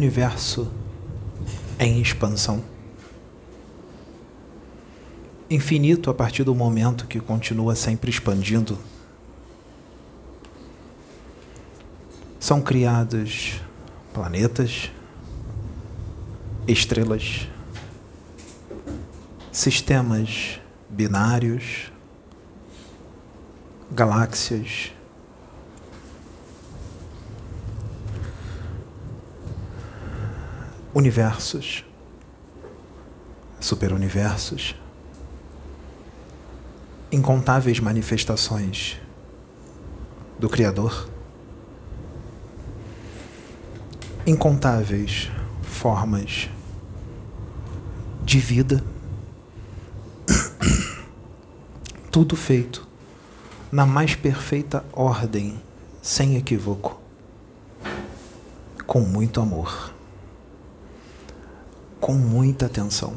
universo em expansão. Infinito a partir do momento que continua sempre expandindo. São criados planetas, estrelas, sistemas binários, galáxias, universos, superuniversos, incontáveis manifestações do Criador, incontáveis formas de vida, tudo feito na mais perfeita ordem, sem equívoco, com muito amor com muita atenção,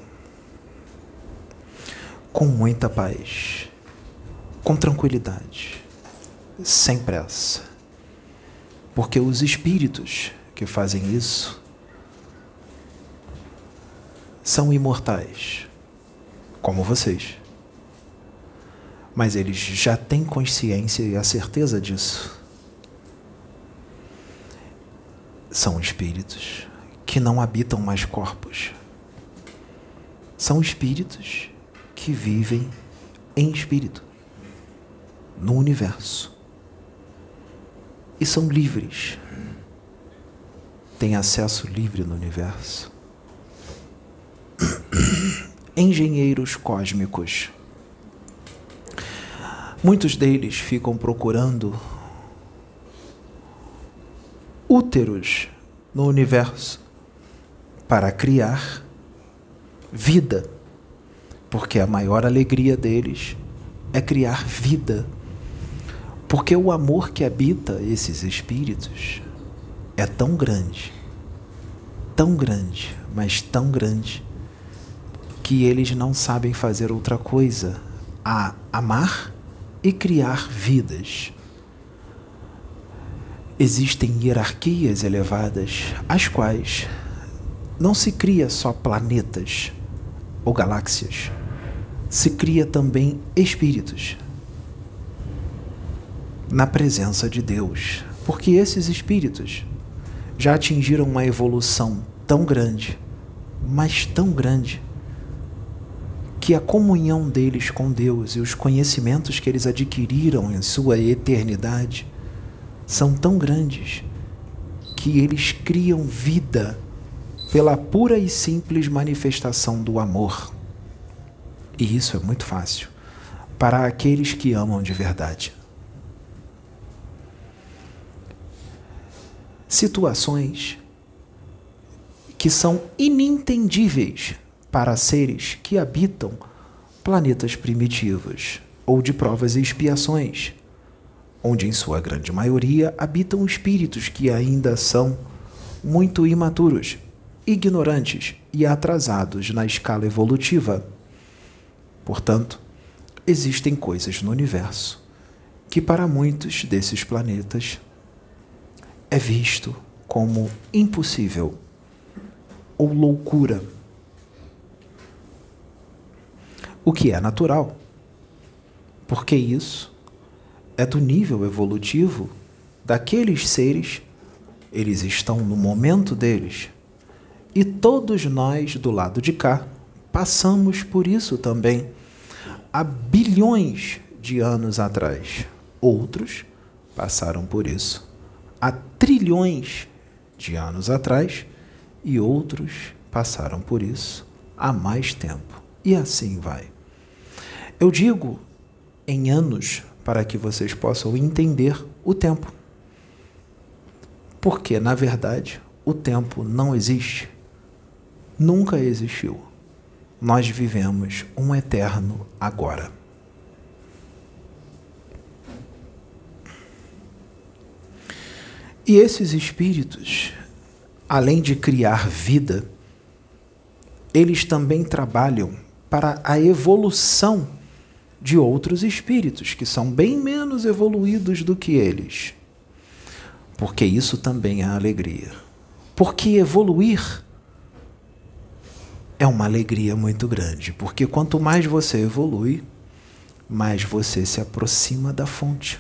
com muita paz, com tranquilidade, sem pressa. Porque os espíritos que fazem isso são imortais, como vocês. Mas eles já têm consciência e a certeza disso. São espíritos que não habitam mais corpos. São espíritos que vivem em espírito, no universo. E são livres. Têm acesso livre no universo. Engenheiros cósmicos. Muitos deles ficam procurando úteros no universo para criar vida, porque a maior alegria deles é criar vida. Porque o amor que habita esses espíritos é tão grande, tão grande, mas tão grande, que eles não sabem fazer outra coisa a amar e criar vidas. Existem hierarquias elevadas, as quais não se cria só planetas ou galáxias, se cria também espíritos na presença de Deus, porque esses espíritos já atingiram uma evolução tão grande, mas tão grande, que a comunhão deles com Deus e os conhecimentos que eles adquiriram em sua eternidade são tão grandes que eles criam vida pela pura e simples manifestação do amor. E isso é muito fácil para aqueles que amam de verdade. Situações que são inintendíveis para seres que habitam planetas primitivos ou de provas e expiações, onde em sua grande maioria habitam espíritos que ainda são muito imaturos ignorantes e atrasados na escala evolutiva. Portanto, existem coisas no universo que, para muitos desses planetas, é visto como impossível ou loucura. O que é natural, porque isso é do nível evolutivo daqueles seres, eles estão no momento deles e todos nós do lado de cá passamos por isso também há bilhões de anos atrás. Outros passaram por isso há trilhões de anos atrás e outros passaram por isso há mais tempo. E assim vai. Eu digo em anos para que vocês possam entender o tempo. Porque, na verdade, o tempo não existe nunca existiu. Nós vivemos um eterno agora. E esses espíritos, além de criar vida, eles também trabalham para a evolução de outros espíritos que são bem menos evoluídos do que eles. Porque isso também é alegria Porque evoluir é uma alegria muito grande, porque quanto mais você evolui, mais você se aproxima da fonte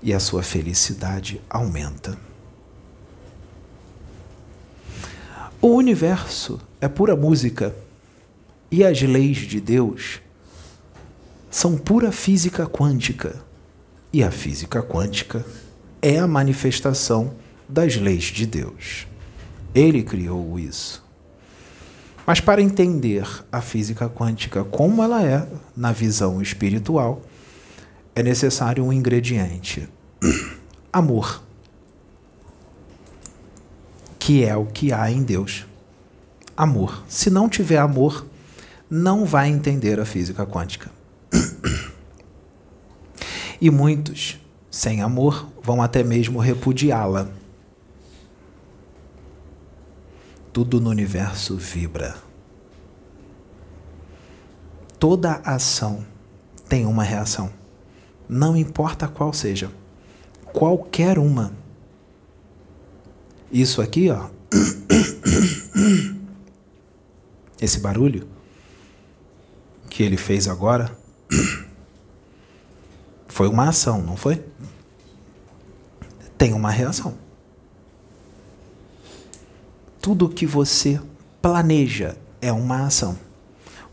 e a sua felicidade aumenta. O universo é pura música e as leis de Deus são pura física quântica. E a física quântica é a manifestação das leis de Deus. Ele criou isso. Mas para entender a física quântica como ela é na visão espiritual, é necessário um ingrediente: amor. Que é o que há em Deus. Amor. Se não tiver amor, não vai entender a física quântica. E muitos, sem amor, vão até mesmo repudiá-la. Tudo no universo vibra. Toda ação tem uma reação. Não importa qual seja. Qualquer uma. Isso aqui, ó. Esse barulho que ele fez agora foi uma ação, não foi? Tem uma reação. Tudo que você planeja é uma ação.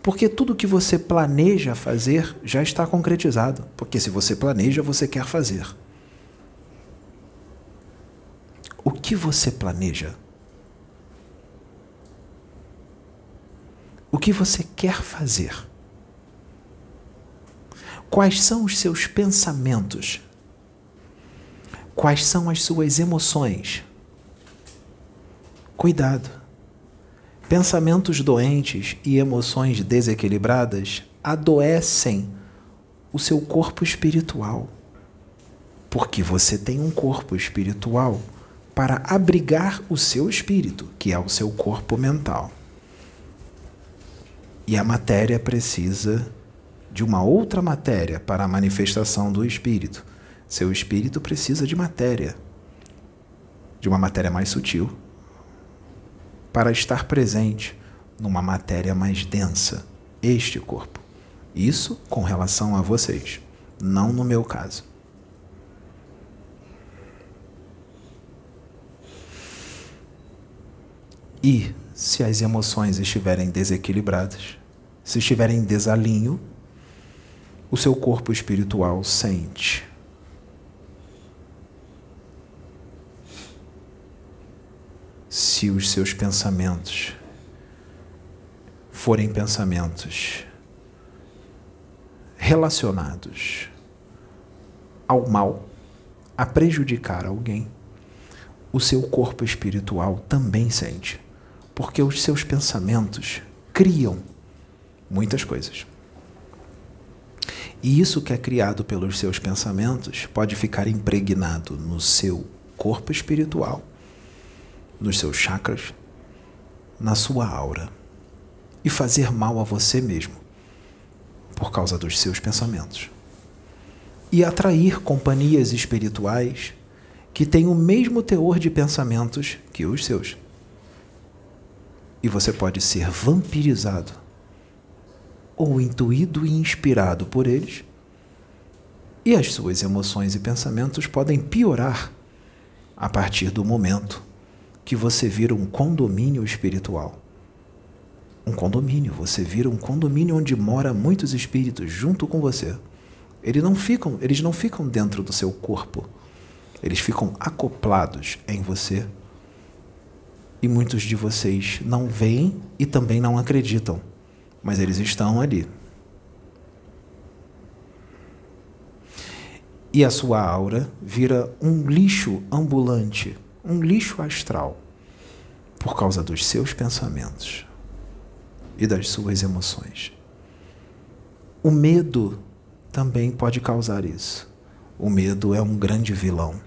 Porque tudo que você planeja fazer já está concretizado. Porque se você planeja, você quer fazer. O que você planeja? O que você quer fazer? Quais são os seus pensamentos? Quais são as suas emoções? Cuidado. Pensamentos doentes e emoções desequilibradas adoecem o seu corpo espiritual. Porque você tem um corpo espiritual para abrigar o seu espírito, que é o seu corpo mental. E a matéria precisa de uma outra matéria para a manifestação do espírito. Seu espírito precisa de matéria, de uma matéria mais sutil, para estar presente numa matéria mais densa, este corpo. Isso com relação a vocês, não no meu caso. E se as emoções estiverem desequilibradas, se estiverem em desalinho, o seu corpo espiritual sente. Se os seus pensamentos forem pensamentos relacionados ao mal, a prejudicar alguém, o seu corpo espiritual também sente, porque os seus pensamentos criam muitas coisas. E isso que é criado pelos seus pensamentos pode ficar impregnado no seu corpo espiritual, nos seus chakras, na sua aura e fazer mal a você mesmo por causa dos seus pensamentos. E atrair companhias espirituais que têm o mesmo teor de pensamentos que os seus. E você pode ser vampirizado ou intuído e inspirado por eles, e as suas emoções e pensamentos podem piorar a partir do momento que você vira um condomínio espiritual. Um condomínio, você vira um condomínio onde mora muitos espíritos junto com você. Eles não ficam, eles não ficam dentro do seu corpo. Eles ficam acoplados em você. E muitos de vocês não veem e também não acreditam mas eles estão ali. E a sua aura vira um lixo ambulante, um lixo astral, por causa dos seus pensamentos e das suas emoções. O medo também pode causar isso. O medo é um grande vilão.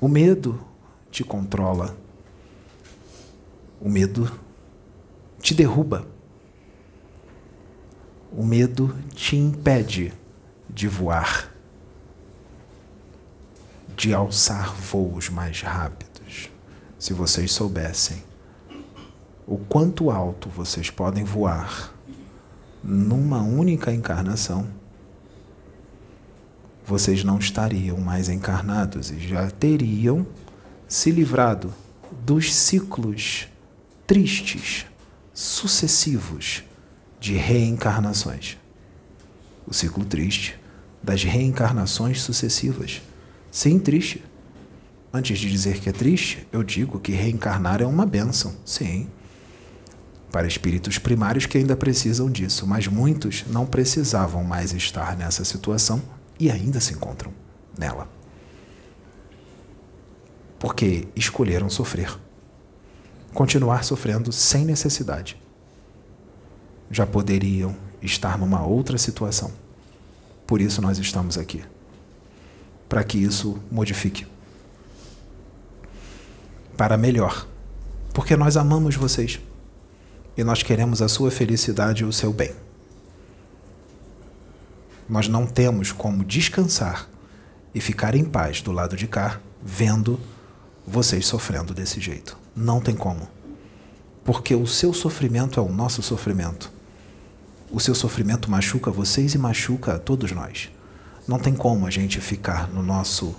O medo te controla. O medo te derruba. O medo te impede de voar, de alçar voos mais rápidos, se vocês soubessem o quanto alto vocês podem voar numa única encarnação, vocês não estariam mais encarnados e já teriam se livrado dos ciclos tristes, sucessivos de reencarnações. O ciclo triste das reencarnações sucessivas. Sim, triste. Antes de dizer que é triste, eu digo que reencarnar é uma bênção. Sim. Para espíritos primários que ainda precisam disso, mas muitos não precisavam mais estar nessa situação e ainda se encontram nela. Porque escolheram sofrer. Continuar sofrendo sem necessidade. Já poderiam estar numa outra situação. Por isso nós estamos aqui. Para que isso modifique. Para melhor. Porque nós amamos vocês. E nós queremos a sua felicidade e o seu bem. Nós não temos como descansar e ficar em paz do lado de cá, vendo vocês sofrendo desse jeito. Não tem como. Porque o seu sofrimento é o nosso sofrimento. O seu sofrimento machuca vocês e machuca a todos nós. Não tem como a gente ficar no nosso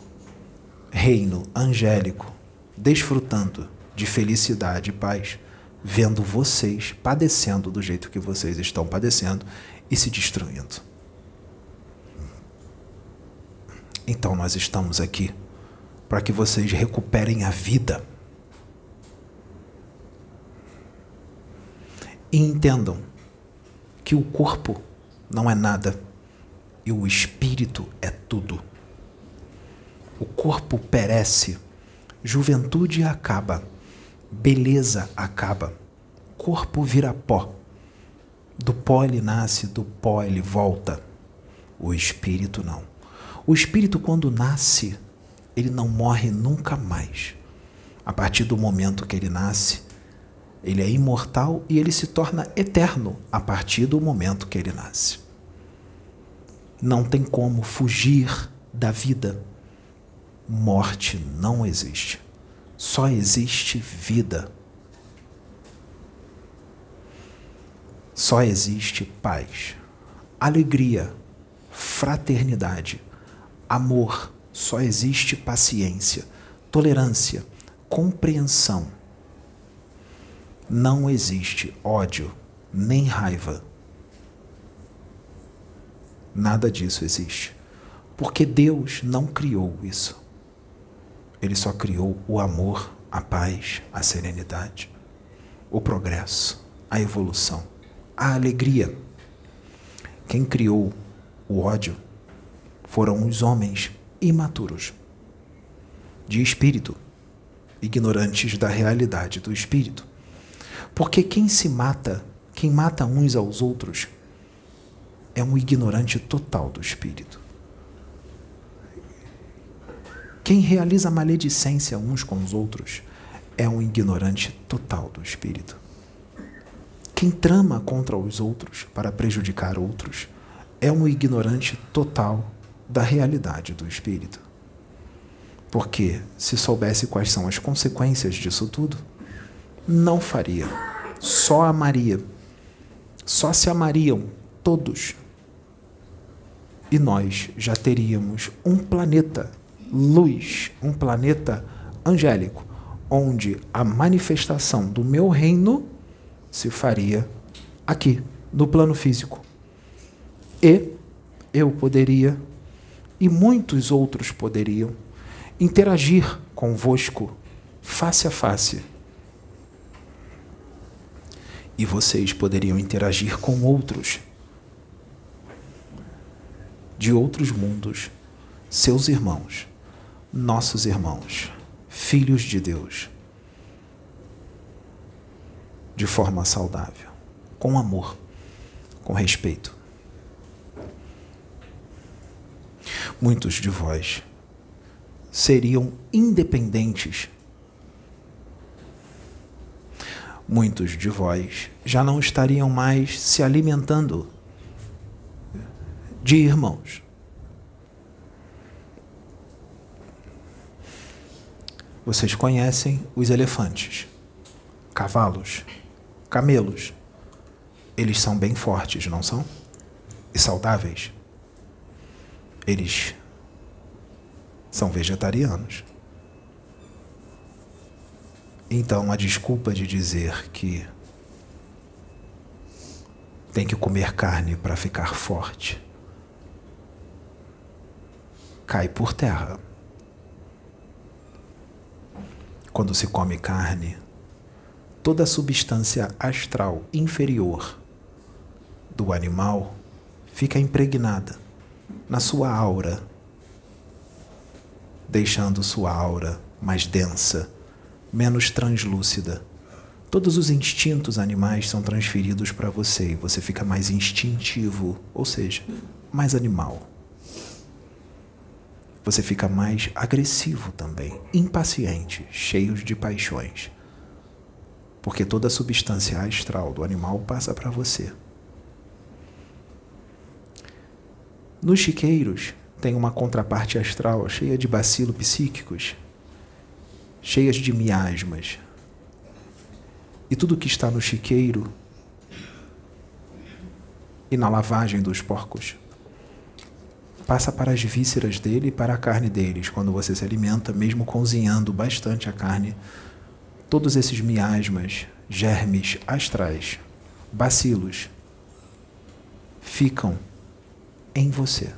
reino angélico, desfrutando de felicidade e paz, vendo vocês padecendo do jeito que vocês estão padecendo e se destruindo. Então nós estamos aqui para que vocês recuperem a vida. E entendam que o corpo não é nada e o espírito é tudo. O corpo perece, juventude acaba, beleza acaba, corpo vira pó. Do pó ele nasce, do pó ele volta. O espírito não. O espírito, quando nasce, ele não morre nunca mais. A partir do momento que ele nasce, ele é imortal e ele se torna eterno a partir do momento que ele nasce. Não tem como fugir da vida. Morte não existe. Só existe vida. Só existe paz, alegria, fraternidade amor, só existe paciência, tolerância, compreensão. Não existe ódio nem raiva. Nada disso existe. Porque Deus não criou isso. Ele só criou o amor, a paz, a serenidade, o progresso, a evolução, a alegria. Quem criou o ódio foram os homens imaturos, de espírito, ignorantes da realidade do espírito. Porque quem se mata, quem mata uns aos outros, é um ignorante total do espírito. Quem realiza maledicência uns com os outros é um ignorante total do espírito. Quem trama contra os outros para prejudicar outros é um ignorante total da realidade do espírito. Porque, se soubesse quais são as consequências disso tudo, não faria. Só amaria. Só se amariam todos. E nós já teríamos um planeta luz, um planeta angélico, onde a manifestação do meu reino se faria aqui, no plano físico. E eu poderia e muitos outros poderiam interagir convosco face a face. E vocês poderiam interagir com outros de outros mundos, seus irmãos, nossos irmãos, filhos de Deus, de forma saudável, com amor, com respeito. muitos de vós seriam independentes. Muitos de vós já não estariam mais se alimentando de irmãos. Vocês conhecem os elefantes, cavalos, camelos. Eles são bem fortes, não são? E saudáveis. Eles são vegetarianos. Então, a desculpa de dizer que tem que comer carne para ficar forte cai por terra. Quando se come carne, toda a substância astral inferior do animal fica impregnada na sua aura, deixando sua aura mais densa, menos translúcida. Todos os instintos animais são transferidos para você e você fica mais instintivo, ou seja, mais animal você fica mais agressivo também, impaciente, cheio de paixões. Porque toda a substância astral do animal passa para você. Nos chiqueiros tem uma contraparte astral cheia de bacilos psíquicos, cheias de miasmas. E tudo que está no chiqueiro e na lavagem dos porcos passa para as vísceras dele e para a carne deles. Quando você se alimenta, mesmo cozinhando bastante a carne, todos esses miasmas, germes astrais, bacilos, ficam em você.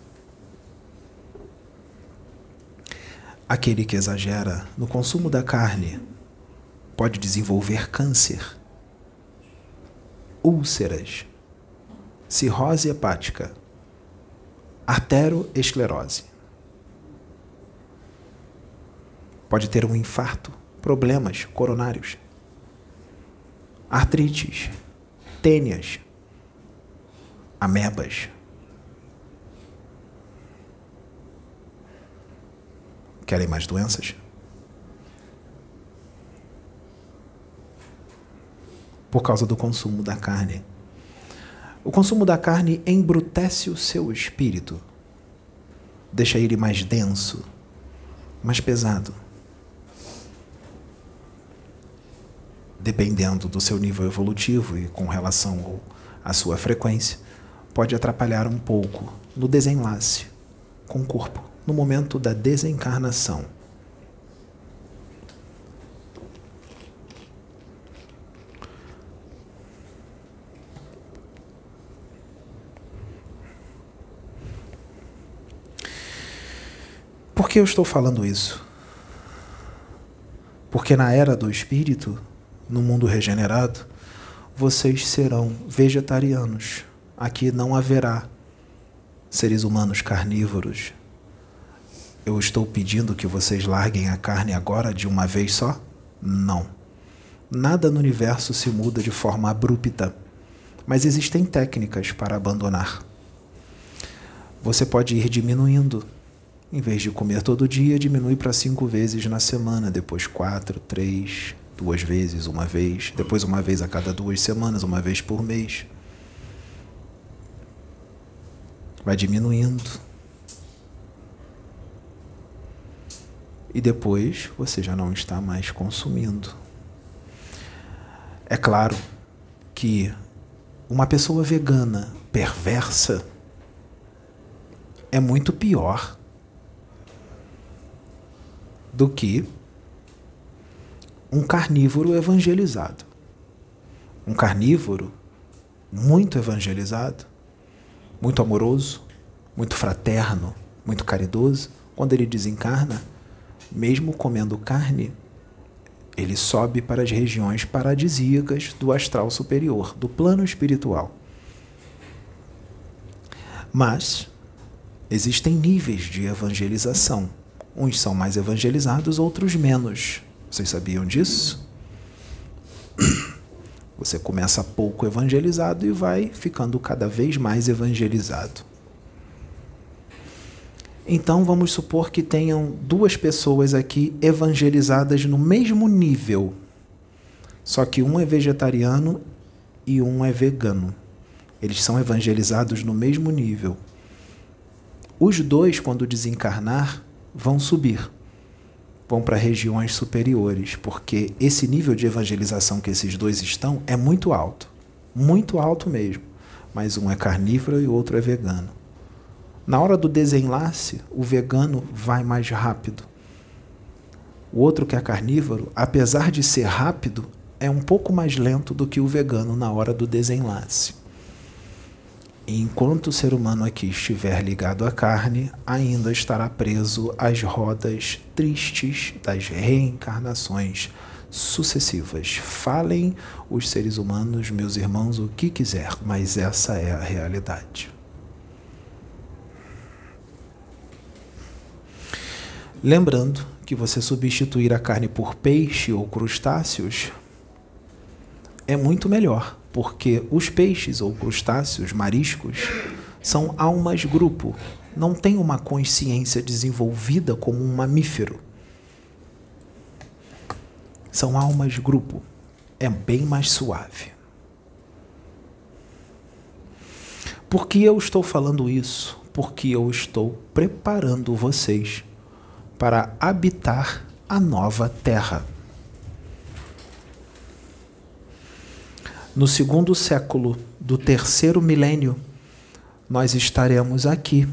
Aquele que exagera no consumo da carne pode desenvolver câncer, úlceras, cirrose hepática arteroesclerose. Pode ter um infarto, problemas coronários, artrites, tênias, amebas. Querem mais doenças? Por causa do consumo da carne o consumo da carne embrutece o seu espírito, deixa ele mais denso, mais pesado. Dependendo do seu nível evolutivo e com relação à sua frequência, pode atrapalhar um pouco no desenlace com o corpo, no momento da desencarnação. Por que eu estou falando isso? Porque na era do espírito, no mundo regenerado, vocês serão vegetarianos. Aqui não haverá seres humanos carnívoros. Eu estou pedindo que vocês larguem a carne agora de uma vez só? Não. Nada no universo se muda de forma abrupta, mas existem técnicas para abandonar. Você pode ir diminuindo em vez de comer todo dia, diminui para cinco vezes na semana, depois quatro, três, duas vezes, uma vez, depois uma vez a cada duas semanas, uma vez por mês. Vai diminuindo. E depois você já não está mais consumindo. É claro que uma pessoa vegana perversa é muito pior do que um carnívoro evangelizado. Um carnívoro muito evangelizado, muito amoroso, muito fraterno, muito caridoso, quando ele desencarna, mesmo comendo carne, ele sobe para as regiões paradisíacas do astral superior, do plano espiritual. Mas existem níveis de evangelização Uns são mais evangelizados, outros menos. Vocês sabiam disso? Você começa pouco evangelizado e vai ficando cada vez mais evangelizado. Então vamos supor que tenham duas pessoas aqui evangelizadas no mesmo nível. Só que um é vegetariano e um é vegano. Eles são evangelizados no mesmo nível. Os dois, quando desencarnar, vão subir. vão para regiões superiores, porque esse nível de evangelização que esses dois estão é muito alto. Muito alto mesmo. Mas um é carnívoro e o outro é vegano. Na hora do desenlace, o vegano vai mais rápido. O outro que é carnívoro, apesar de ser rápido, é um pouco mais lento do que o vegano na hora do desenlace. Enquanto o ser humano aqui estiver ligado à carne, ainda estará preso às rodas tristes das reencarnações sucessivas. Falem os seres humanos, meus irmãos, o que quiser, mas essa é a realidade. Lembrando que você substituir a carne por peixe ou crustáceos é muito melhor, porque os peixes ou crustáceos, mariscos, são almas grupo, não têm uma consciência desenvolvida como um mamífero. São almas grupo, é bem mais suave. Por que eu estou falando isso? Porque eu estou preparando vocês para habitar a nova terra. No segundo século do terceiro milênio, nós estaremos aqui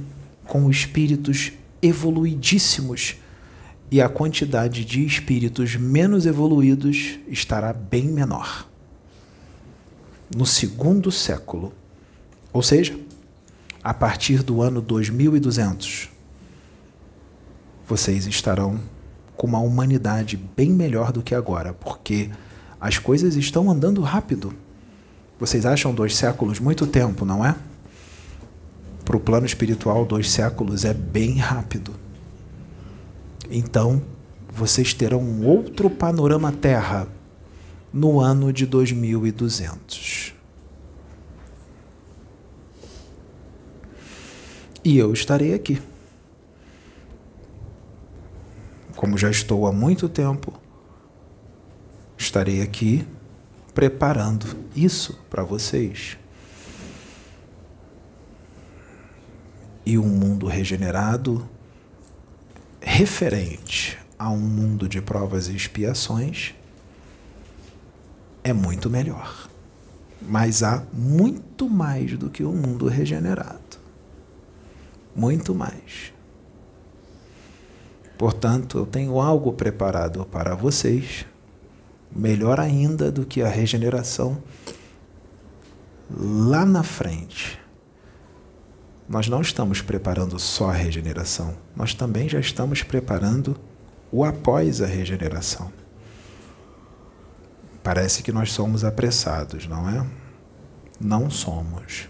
com espíritos evoluidíssimos e a quantidade de espíritos menos evoluídos estará bem menor. No segundo século, ou seja, a partir do ano 2200, vocês estarão com uma humanidade bem melhor do que agora, porque as coisas estão andando rápido. Vocês acham dois séculos muito tempo, não é? Para o plano espiritual, dois séculos é bem rápido. Então, vocês terão um outro panorama Terra no ano de 2200. E eu estarei aqui como já estou há muito tempo, estarei aqui preparando isso para vocês. E um mundo regenerado, referente a um mundo de provas e expiações, é muito melhor. Mas há muito mais do que um mundo regenerado. Muito mais. Portanto, eu tenho algo preparado para vocês, melhor ainda do que a regeneração, lá na frente. Nós não estamos preparando só a regeneração, nós também já estamos preparando o após a regeneração. Parece que nós somos apressados, não é? Não somos.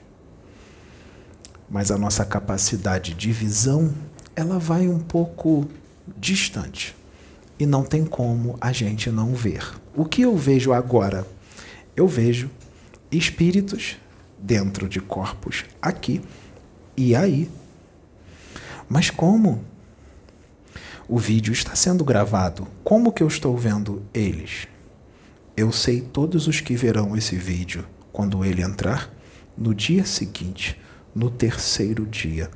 Mas a nossa capacidade de visão, ela vai um pouco distante. E não tem como a gente não ver. O que eu vejo agora? Eu vejo espíritos dentro de corpos aqui e aí. Mas como? O vídeo está sendo gravado. Como que eu estou vendo eles? Eu sei todos os que verão esse vídeo quando ele entrar no dia seguinte, no terceiro dia.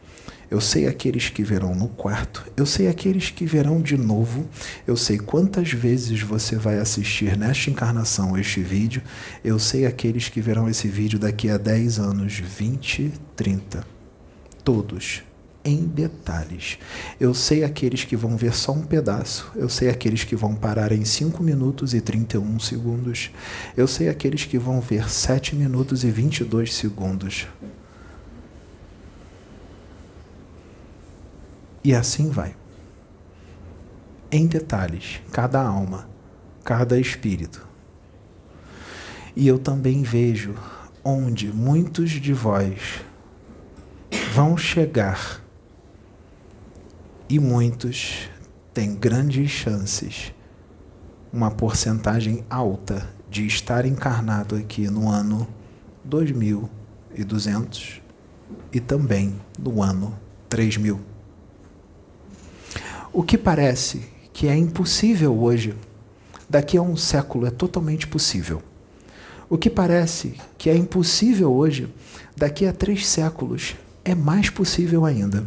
Eu sei aqueles que verão no quarto, eu sei aqueles que verão de novo, eu sei quantas vezes você vai assistir nesta encarnação este vídeo, eu sei aqueles que verão esse vídeo daqui a 10 anos, 20, 30. Todos em detalhes. Eu sei aqueles que vão ver só um pedaço, eu sei aqueles que vão parar em 5 minutos e 31 segundos, eu sei aqueles que vão ver 7 minutos e 22 segundos. E assim vai. Em detalhes, cada alma, cada espírito. E eu também vejo onde muitos de vós vão chegar e muitos têm grandes chances, uma porcentagem alta de estar encarnado aqui no ano 2200 e também no ano 3000. O que parece que é impossível hoje, daqui a um século é totalmente possível. O que parece que é impossível hoje, daqui a três séculos é mais possível ainda.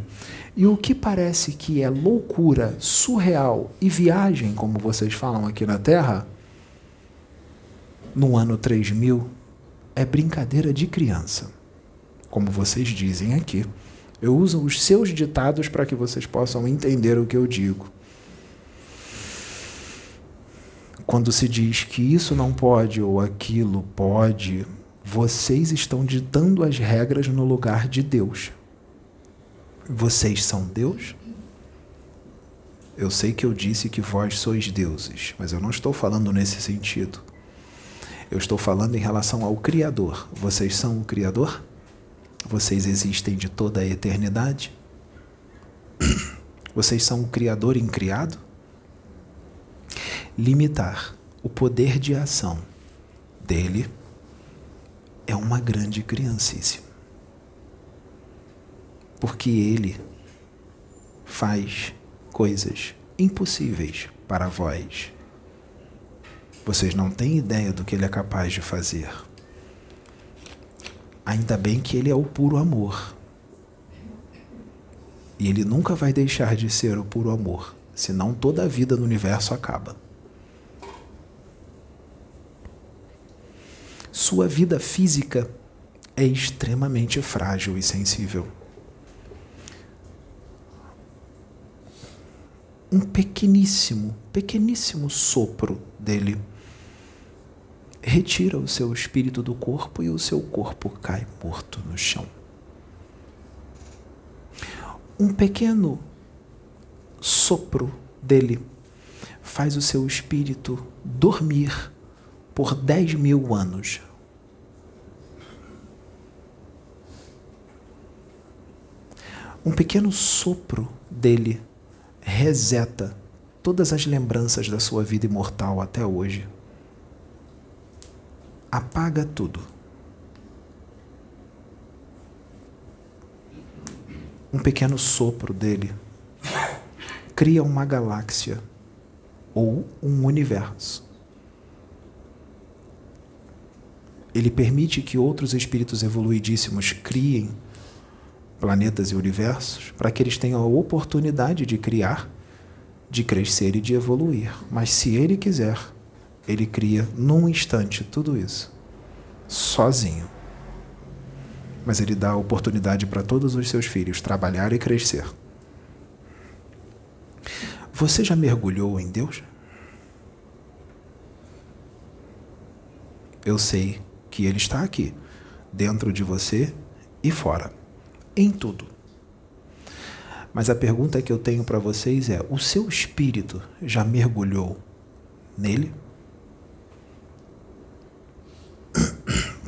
E o que parece que é loucura, surreal e viagem, como vocês falam aqui na Terra, no ano 3000, é brincadeira de criança. Como vocês dizem aqui. Eu uso os seus ditados para que vocês possam entender o que eu digo. Quando se diz que isso não pode ou aquilo pode, vocês estão ditando as regras no lugar de Deus. Vocês são Deus? Eu sei que eu disse que vós sois deuses, mas eu não estou falando nesse sentido. Eu estou falando em relação ao Criador. Vocês são o Criador? Vocês existem de toda a eternidade? Vocês são o Criador incriado? Limitar o poder de ação dele é uma grande criancice porque ele faz coisas impossíveis para vós. Vocês não têm ideia do que ele é capaz de fazer. Ainda bem que ele é o puro amor. E ele nunca vai deixar de ser o puro amor, senão toda a vida no universo acaba. Sua vida física é extremamente frágil e sensível. um pequeníssimo, pequeníssimo sopro dele retira o seu espírito do corpo e o seu corpo cai morto no chão. Um pequeno sopro dele faz o seu espírito dormir por dez mil anos. Um pequeno sopro dele reseta todas as lembranças da sua vida imortal até hoje. Apaga tudo. Um pequeno sopro dele cria uma galáxia ou um universo. Ele permite que outros espíritos evoluidíssimos criem planetas e universos, para que eles tenham a oportunidade de criar, de crescer e de evoluir. Mas se ele quiser, ele cria num instante tudo isso, sozinho. Mas ele dá oportunidade para todos os seus filhos trabalhar e crescer. Você já mergulhou em Deus? Eu sei que Ele está aqui, dentro de você e fora em tudo. Mas a pergunta que eu tenho para vocês é: o seu espírito já mergulhou nele?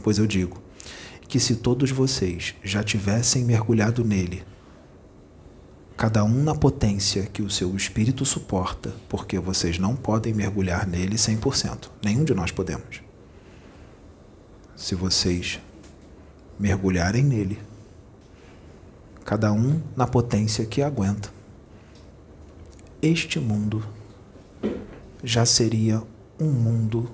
Pois eu digo que se todos vocês já tivessem mergulhado nele, cada um na potência que o seu espírito suporta, porque vocês não podem mergulhar nele 100%. Nenhum de nós podemos. Se vocês mergulharem nele, cada um na potência que aguenta. Este mundo já seria um mundo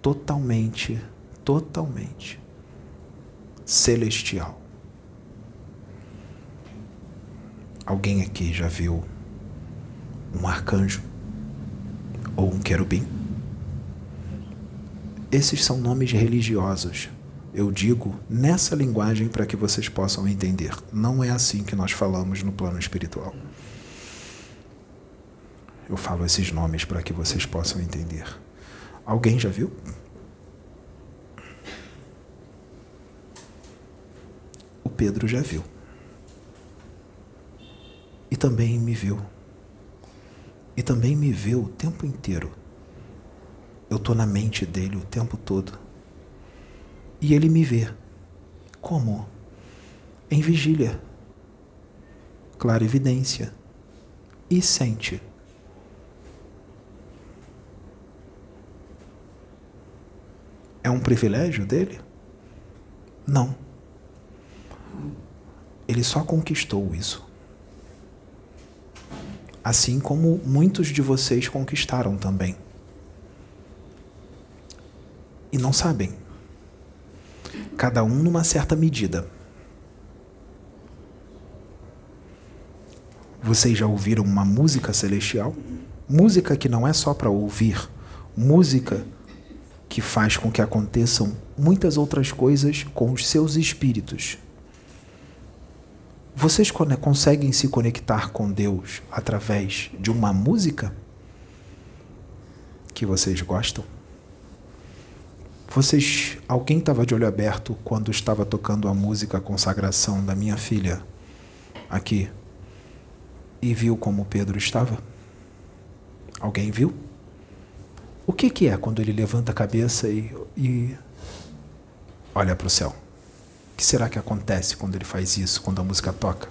totalmente, totalmente celestial. Alguém aqui já viu um arcanjo ou um querubim? Esses são nomes religiosos eu digo nessa linguagem para que vocês possam entender. Não é assim que nós falamos no plano espiritual. Eu falo esses nomes para que vocês possam entender. Alguém já viu? Pedro já viu. E também me viu. E também me vê o tempo inteiro. Eu estou na mente dele o tempo todo e ele me vê. Como? Em vigília, clara evidência, e sente. É um privilégio dele? Não. Ele só conquistou isso. Assim como muitos de vocês conquistaram também. E não sabem cada um numa certa medida. Vocês já ouviram uma música celestial? Música que não é só para ouvir, música que faz com que aconteçam muitas outras coisas com os seus espíritos. Vocês conseguem se conectar com Deus através de uma música que vocês gostam? Vocês, alguém estava de olho aberto quando estava tocando a música Consagração da minha filha aqui e viu como Pedro estava? Alguém viu? O que, que é quando ele levanta a cabeça e, e olha para o céu? O que será que acontece quando ele faz isso, quando a música toca?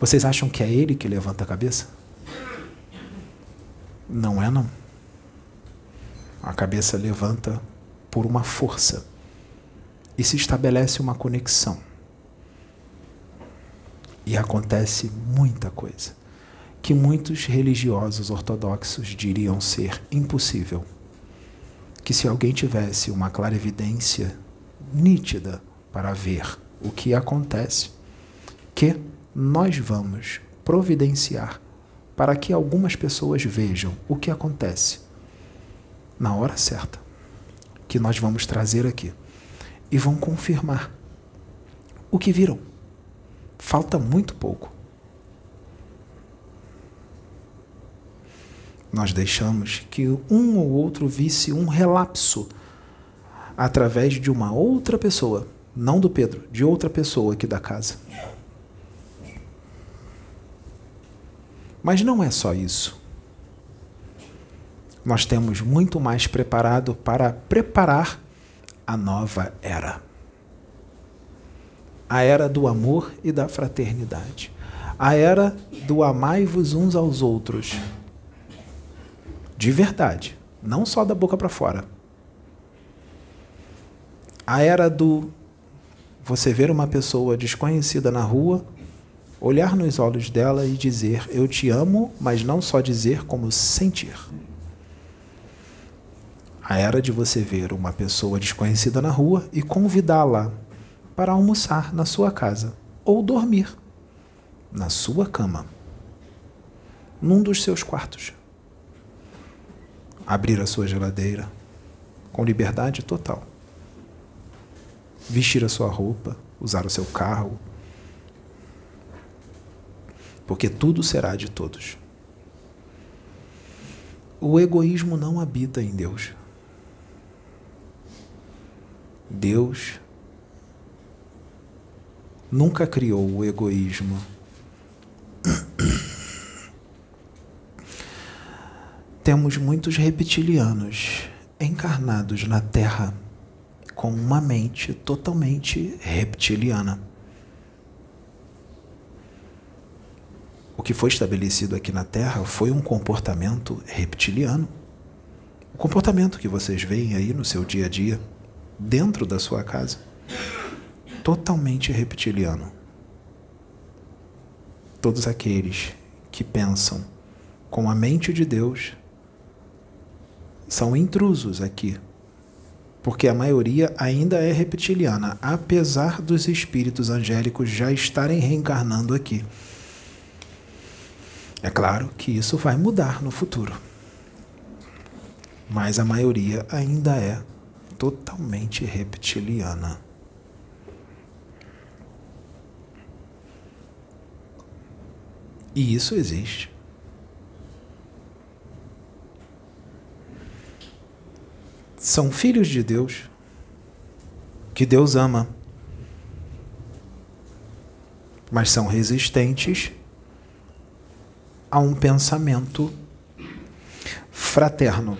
Vocês acham que é ele que levanta a cabeça? Não é, não. A cabeça levanta por uma força e se estabelece uma conexão. E acontece muita coisa que muitos religiosos ortodoxos diriam ser impossível. Que se alguém tivesse uma clarividência nítida para ver o que acontece, que nós vamos providenciar para que algumas pessoas vejam o que acontece na hora certa, que nós vamos trazer aqui e vão confirmar o que viram. Falta muito pouco. Nós deixamos que um ou outro visse um relapso através de uma outra pessoa, não do Pedro, de outra pessoa aqui da casa. Mas não é só isso. Nós temos muito mais preparado para preparar a nova era. A era do amor e da fraternidade. A era do amai-vos uns aos outros de verdade, não só da boca para fora. A era do você ver uma pessoa desconhecida na rua, olhar nos olhos dela e dizer eu te amo, mas não só dizer como sentir. A era de você ver uma pessoa desconhecida na rua e convidá-la para almoçar na sua casa ou dormir na sua cama, num dos seus quartos abrir a sua geladeira com liberdade total. Vestir a sua roupa, usar o seu carro, porque tudo será de todos. O egoísmo não habita em Deus. Deus nunca criou o egoísmo. temos muitos reptilianos encarnados na Terra com uma mente totalmente reptiliana. O que foi estabelecido aqui na Terra foi um comportamento reptiliano. O comportamento que vocês veem aí no seu dia a dia, dentro da sua casa, totalmente reptiliano. Todos aqueles que pensam com a mente de Deus são intrusos aqui. Porque a maioria ainda é reptiliana, apesar dos espíritos angélicos já estarem reencarnando aqui. É claro que isso vai mudar no futuro. Mas a maioria ainda é totalmente reptiliana. E isso existe. São filhos de Deus, que Deus ama, mas são resistentes a um pensamento fraterno.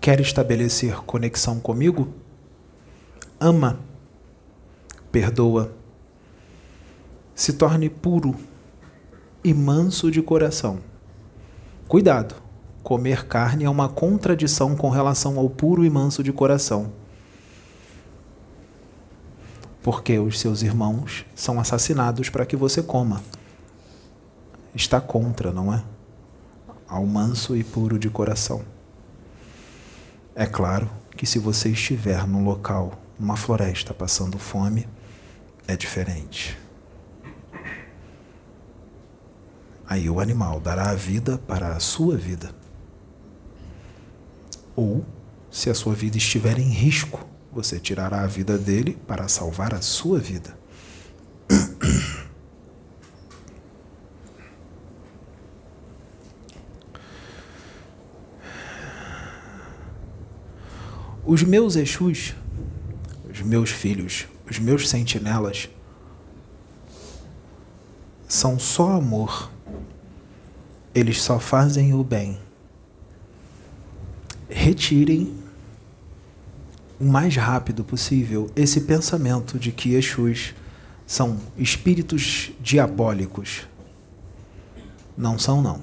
Quer estabelecer conexão comigo? Ama, perdoa se torne puro e manso de coração. Cuidado! Comer carne é uma contradição com relação ao puro e manso de coração. Porque os seus irmãos são assassinados para que você coma. Está contra, não é? Ao manso e puro de coração. É claro que se você estiver num local, numa floresta, passando fome, é diferente. Aí o animal dará a vida para a sua vida. Ou, se a sua vida estiver em risco, você tirará a vida dele para salvar a sua vida. Os meus Exus, os meus filhos, os meus sentinelas, são só amor. Eles só fazem o bem. Retirem o mais rápido possível esse pensamento de que Exus são espíritos diabólicos. Não são, não.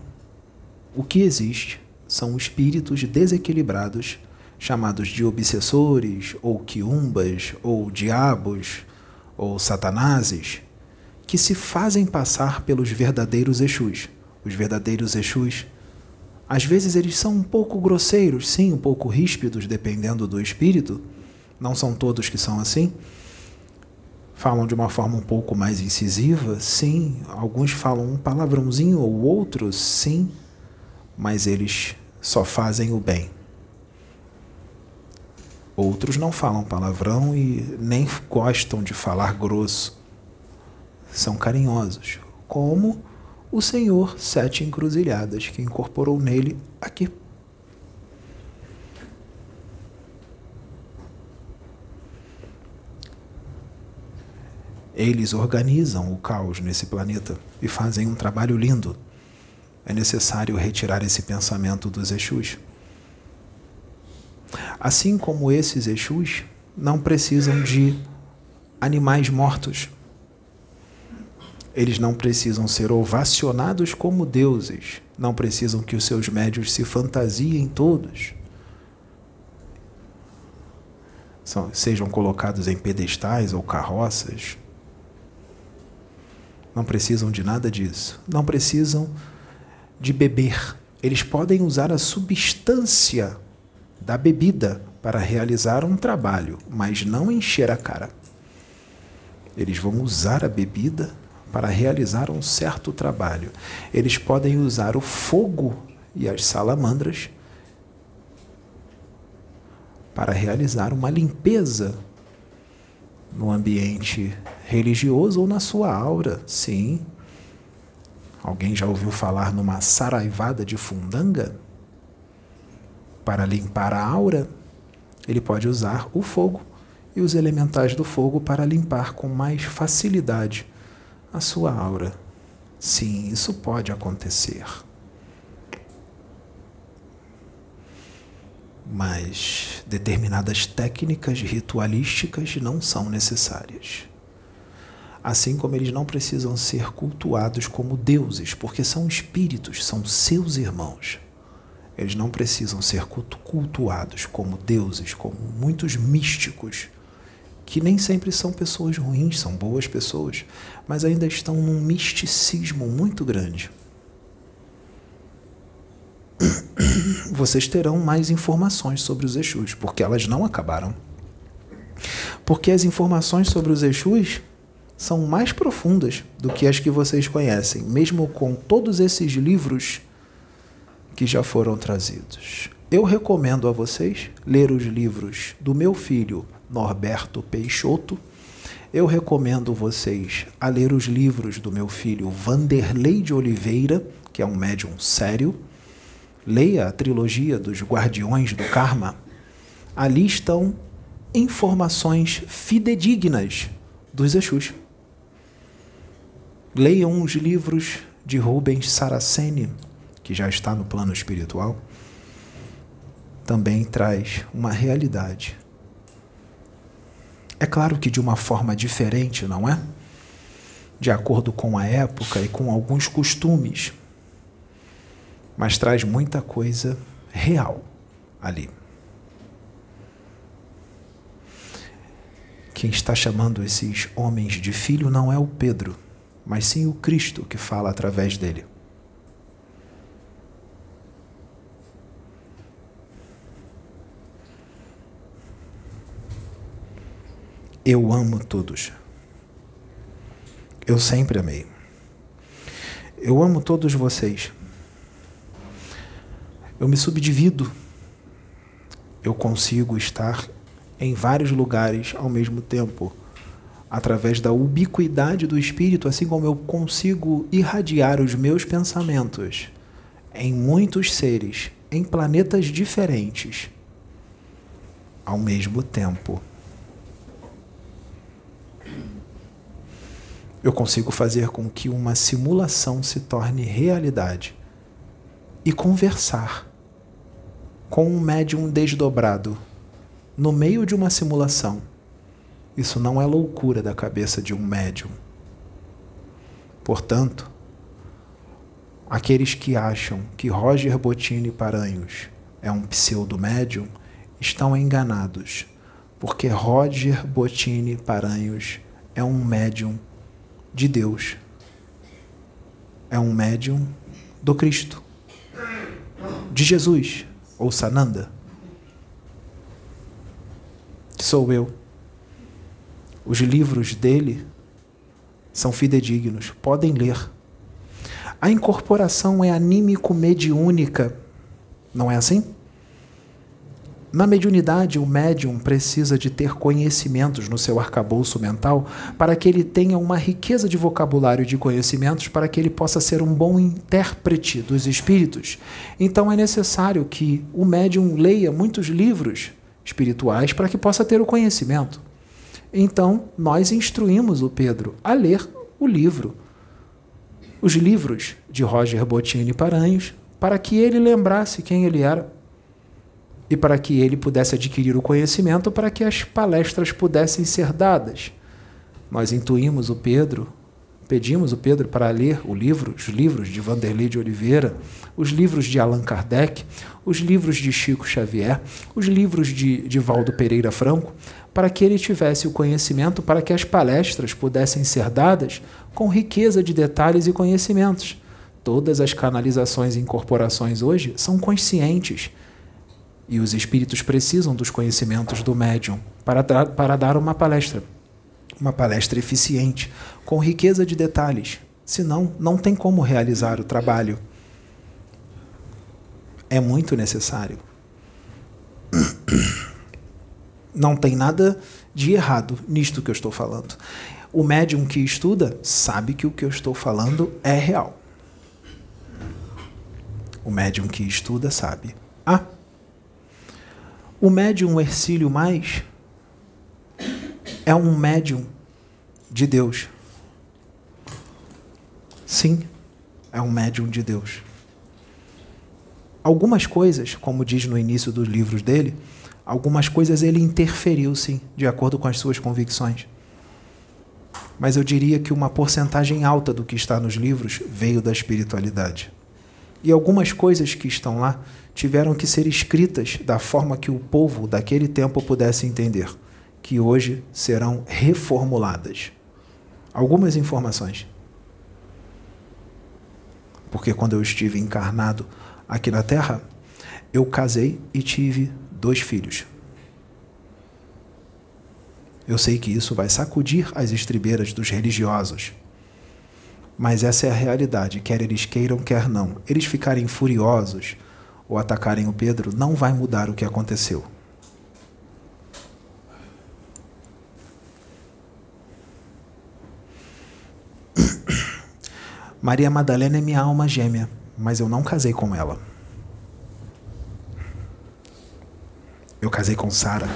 O que existe são espíritos desequilibrados chamados de obsessores, ou quiumbas, ou diabos, ou satanases, que se fazem passar pelos verdadeiros Exus. Os verdadeiros Exus, às vezes eles são um pouco grosseiros, sim, um pouco ríspidos, dependendo do espírito. Não são todos que são assim. Falam de uma forma um pouco mais incisiva, sim. Alguns falam um palavrãozinho ou outro, sim. Mas eles só fazem o bem. Outros não falam palavrão e nem gostam de falar grosso. São carinhosos, como o Senhor Sete Encruzilhadas, que incorporou nele aqui. Eles organizam o caos nesse planeta e fazem um trabalho lindo. É necessário retirar esse pensamento dos Exus. Assim como esses Exus não precisam de animais mortos. Eles não precisam ser ovacionados como deuses, não precisam que os seus médios se fantasiem todos. São, sejam colocados em pedestais ou carroças. Não precisam de nada disso. Não precisam de beber. Eles podem usar a substância da bebida para realizar um trabalho, mas não encher a cara. Eles vão usar a bebida para realizar um certo trabalho. Eles podem usar o fogo e as salamandras para realizar uma limpeza no ambiente religioso ou na sua aura. Sim. Alguém já ouviu falar numa saraivada de fundanga? para limpar a aura, ele pode usar o fogo e os elementais do fogo para limpar com mais facilidade a sua aura. Sim, isso pode acontecer. Mas determinadas técnicas ritualísticas não são necessárias. Assim como eles não precisam ser cultuados como deuses, porque são espíritos, são seus irmãos. Eles não precisam ser cultuados como deuses, como muitos místicos, que nem sempre são pessoas ruins, são boas pessoas, mas ainda estão num misticismo muito grande. Vocês terão mais informações sobre os Exus, porque elas não acabaram. Porque as informações sobre os Exus são mais profundas do que as que vocês conhecem, mesmo com todos esses livros que já foram trazidos. Eu recomendo a vocês ler os livros do meu filho Norberto Peixoto. Eu recomendo vocês a ler os livros do meu filho Vanderlei de Oliveira, que é um médium sério. Leia a trilogia dos Guardiões do Karma. Ali estão informações fidedignas dos Exus. Leiam os livros de Rubens Saraceni, que já está no plano espiritual, também traz uma realidade. É claro que de uma forma diferente, não é? De acordo com a época e com alguns costumes, mas traz muita coisa real ali. Quem está chamando esses homens de filho não é o Pedro, mas sim o Cristo que fala através dele. Eu amo todos. Eu sempre amei. Eu amo todos vocês. Eu me subdivido. Eu consigo estar em vários lugares ao mesmo tempo, através da ubiquidade do espírito, assim como eu consigo irradiar os meus pensamentos em muitos seres, em planetas diferentes, ao mesmo tempo. Eu consigo fazer com que uma simulação se torne realidade e conversar com um médium desdobrado no meio de uma simulação. Isso não é loucura da cabeça de um médium. Portanto, aqueles que acham que Roger Bottini Paranhos é um pseudo-médium estão enganados, porque Roger Bottini Paranhos é um médium de Deus. É um médium do Cristo, de Jesus ou Sananda sou eu. Os livros dele são fidedignos, podem ler. A incorporação é anímico-mediúnica, não é assim? Na mediunidade, o médium precisa de ter conhecimentos no seu arcabouço mental para que ele tenha uma riqueza de vocabulário de conhecimentos para que ele possa ser um bom intérprete dos espíritos. Então é necessário que o médium leia muitos livros espirituais para que possa ter o conhecimento. Então, nós instruímos o Pedro a ler o livro, os livros de Roger Bottini Paranhos, para que ele lembrasse quem ele era e para que ele pudesse adquirir o conhecimento para que as palestras pudessem ser dadas. Nós intuímos o Pedro Pedimos o Pedro para ler o livro, os livros de Vanderlei de Oliveira, os livros de Allan Kardec, os livros de Chico Xavier, os livros de, de Valdo Pereira Franco, para que ele tivesse o conhecimento para que as palestras pudessem ser dadas com riqueza de detalhes e conhecimentos. Todas as canalizações e incorporações hoje são conscientes e os espíritos precisam dos conhecimentos do médium para, para dar uma palestra uma palestra eficiente, com riqueza de detalhes. Senão, não tem como realizar o trabalho. É muito necessário. Não tem nada de errado nisto que eu estou falando. O médium que estuda sabe que o que eu estou falando é real. O médium que estuda sabe. Ah, o médium Ercílio Mais é um médium de Deus. Sim, é um médium de Deus. Algumas coisas, como diz no início dos livros dele, algumas coisas ele interferiu, sim, de acordo com as suas convicções. Mas eu diria que uma porcentagem alta do que está nos livros veio da espiritualidade. E algumas coisas que estão lá tiveram que ser escritas da forma que o povo daquele tempo pudesse entender que hoje serão reformuladas. Algumas informações. Porque quando eu estive encarnado aqui na Terra, eu casei e tive dois filhos. Eu sei que isso vai sacudir as estribeiras dos religiosos. Mas essa é a realidade, quer eles queiram, quer não. Eles ficarem furiosos ou atacarem o Pedro não vai mudar o que aconteceu. Maria Madalena é minha alma gêmea, mas eu não casei com ela. Eu casei com Sara.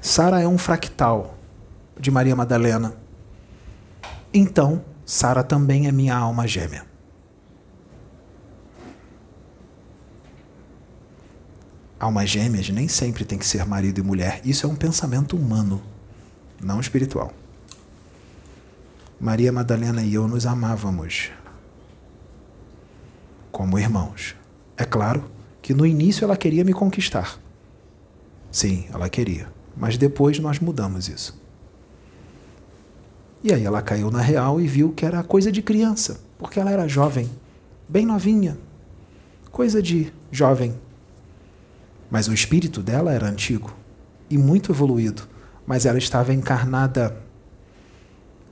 Sara é um fractal de Maria Madalena. Então, Sara também é minha alma gêmea. Almas gêmeas nem sempre tem que ser marido e mulher. Isso é um pensamento humano, não espiritual. Maria Madalena e eu nos amávamos como irmãos. É claro que no início ela queria me conquistar. Sim, ela queria. Mas depois nós mudamos isso. E aí ela caiu na real e viu que era coisa de criança, porque ela era jovem, bem novinha. Coisa de jovem. Mas o espírito dela era antigo. e muito evoluído, mas ela estava encarnada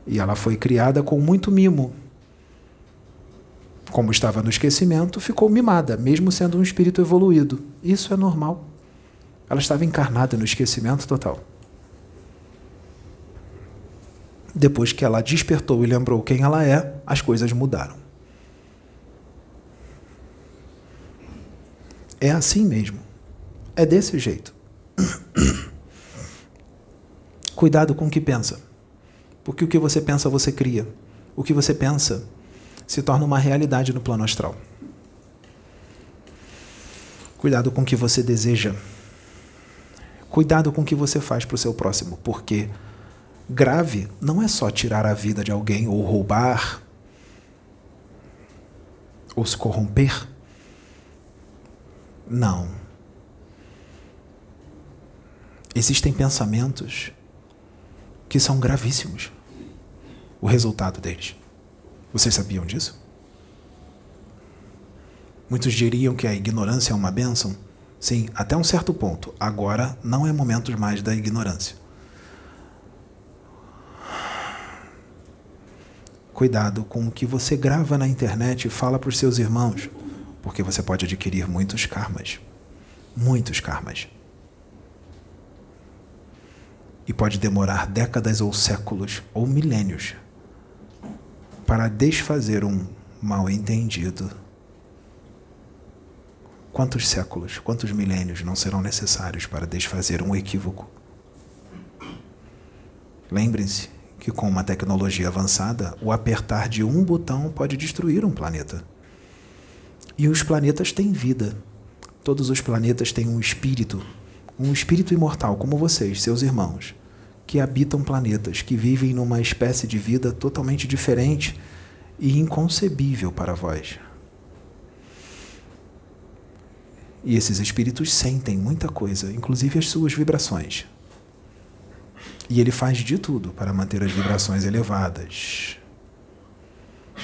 e ela foi criada com muito mimo. Como estava no esquecimento, ficou mimada, mesmo sendo um espírito evoluído. Isso é normal. Ela estava encarnada no esquecimento total. Depois que ela despertou e lembrou quem ela é, as coisas mudaram. É assim mesmo. É desse jeito. Cuidado com o que pensa. Porque o que você pensa, você cria. O que você pensa se torna uma realidade no plano astral. Cuidado com o que você deseja. Cuidado com o que você faz para o seu próximo, porque grave não é só tirar a vida de alguém ou roubar ou se corromper. Não. Existem pensamentos que são gravíssimos. O resultado deles. Vocês sabiam disso? Muitos diriam que a ignorância é uma bênção. Sim, até um certo ponto. Agora não é momento mais da ignorância. Cuidado com o que você grava na internet e fala para os seus irmãos, porque você pode adquirir muitos karmas. Muitos karmas e pode demorar décadas ou séculos ou milênios para desfazer um mal-entendido. Quantos séculos, quantos milênios não serão necessários para desfazer um equívoco? Lembrem-se que com uma tecnologia avançada, o apertar de um botão pode destruir um planeta. E os planetas têm vida. Todos os planetas têm um espírito, um espírito imortal como vocês, seus irmãos que habitam planetas, que vivem numa espécie de vida totalmente diferente e inconcebível para vós. E esses espíritos sentem muita coisa, inclusive as suas vibrações. E ele faz de tudo para manter as vibrações elevadas,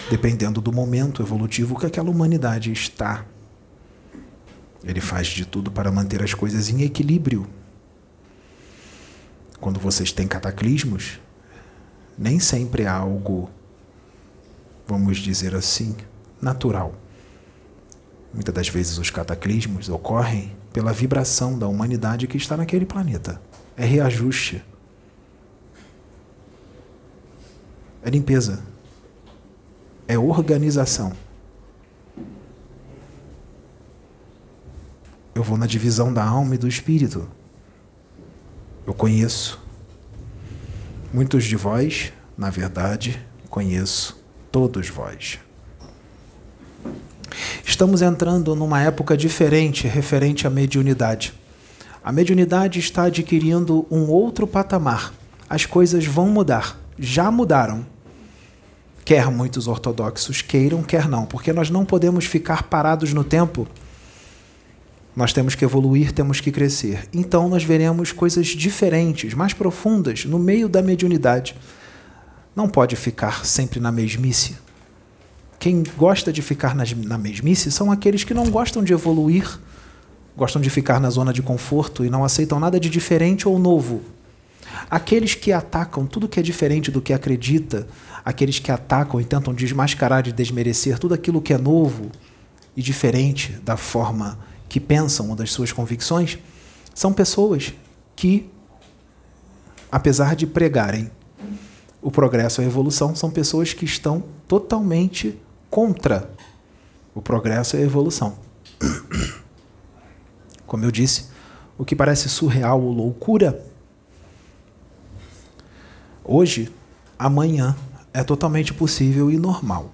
dependendo do momento evolutivo que aquela humanidade está. Ele faz de tudo para manter as coisas em equilíbrio quando vocês têm cataclismos, nem sempre é algo, vamos dizer assim, natural. Muitas das vezes os cataclismos ocorrem pela vibração da humanidade que está naquele planeta. É reajuste. É limpeza. É organização. Eu vou na divisão da alma e do espírito. Eu conheço. Muitos de vós, na verdade, conheço todos vós. Estamos entrando numa época diferente referente à mediunidade. A mediunidade está adquirindo um outro patamar. As coisas vão mudar. Já mudaram. Quer muitos ortodoxos queiram, quer não, porque nós não podemos ficar parados no tempo nós temos que evoluir, temos que crescer. Então nós veremos coisas diferentes, mais profundas, no meio da mediunidade. Não pode ficar sempre na mesmice. Quem gosta de ficar na mesmice são aqueles que não gostam de evoluir, gostam de ficar na zona de conforto e não aceitam nada de diferente ou novo. Aqueles que atacam tudo que é diferente do que acredita, aqueles que atacam e tentam desmascarar e desmerecer tudo aquilo que é novo e diferente da forma que pensam ou das suas convicções, são pessoas que, apesar de pregarem o progresso e a evolução, são pessoas que estão totalmente contra o progresso e a evolução. Como eu disse, o que parece surreal ou loucura, hoje, amanhã, é totalmente possível e normal.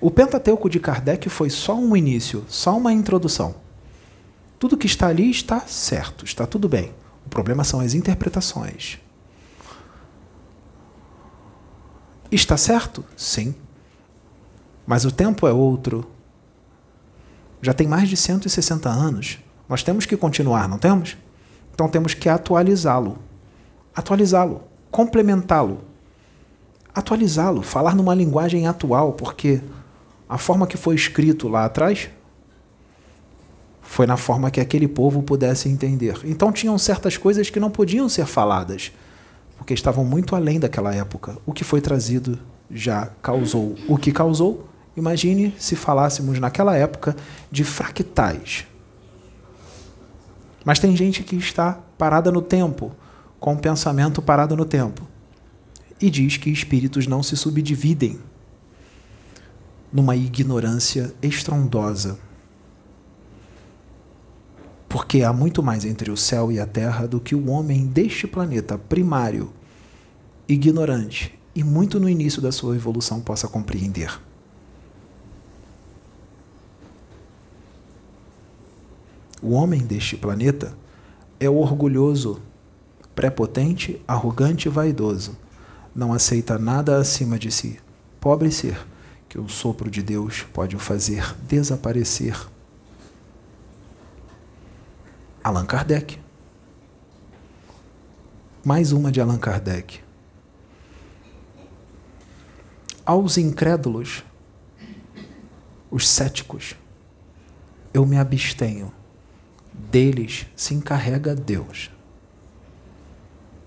O Pentateuco de Kardec foi só um início, só uma introdução. Tudo que está ali está certo, está tudo bem. O problema são as interpretações. Está certo? Sim. Mas o tempo é outro. Já tem mais de 160 anos. Nós temos que continuar, não temos? Então temos que atualizá-lo. Atualizá-lo, complementá-lo. Atualizá-lo, falar numa linguagem atual, porque a forma que foi escrito lá atrás Foi na forma que aquele povo pudesse entender. Então tinham certas coisas que não podiam ser faladas, porque estavam muito além daquela época. O que foi trazido já causou o que causou. Imagine se falássemos naquela época de fractais. Mas tem gente que está parada no tempo, com o pensamento parado no tempo, e diz que espíritos não se subdividem numa ignorância estrondosa porque há muito mais entre o céu e a terra do que o homem deste planeta primário, ignorante e muito no início da sua evolução possa compreender. O homem deste planeta é orgulhoso, prepotente, arrogante e vaidoso. Não aceita nada acima de si. Pobre ser, que o sopro de Deus pode o fazer desaparecer Allan Kardec. Mais uma de Allan Kardec. Aos incrédulos, os céticos, eu me abstenho. Deles se encarrega Deus.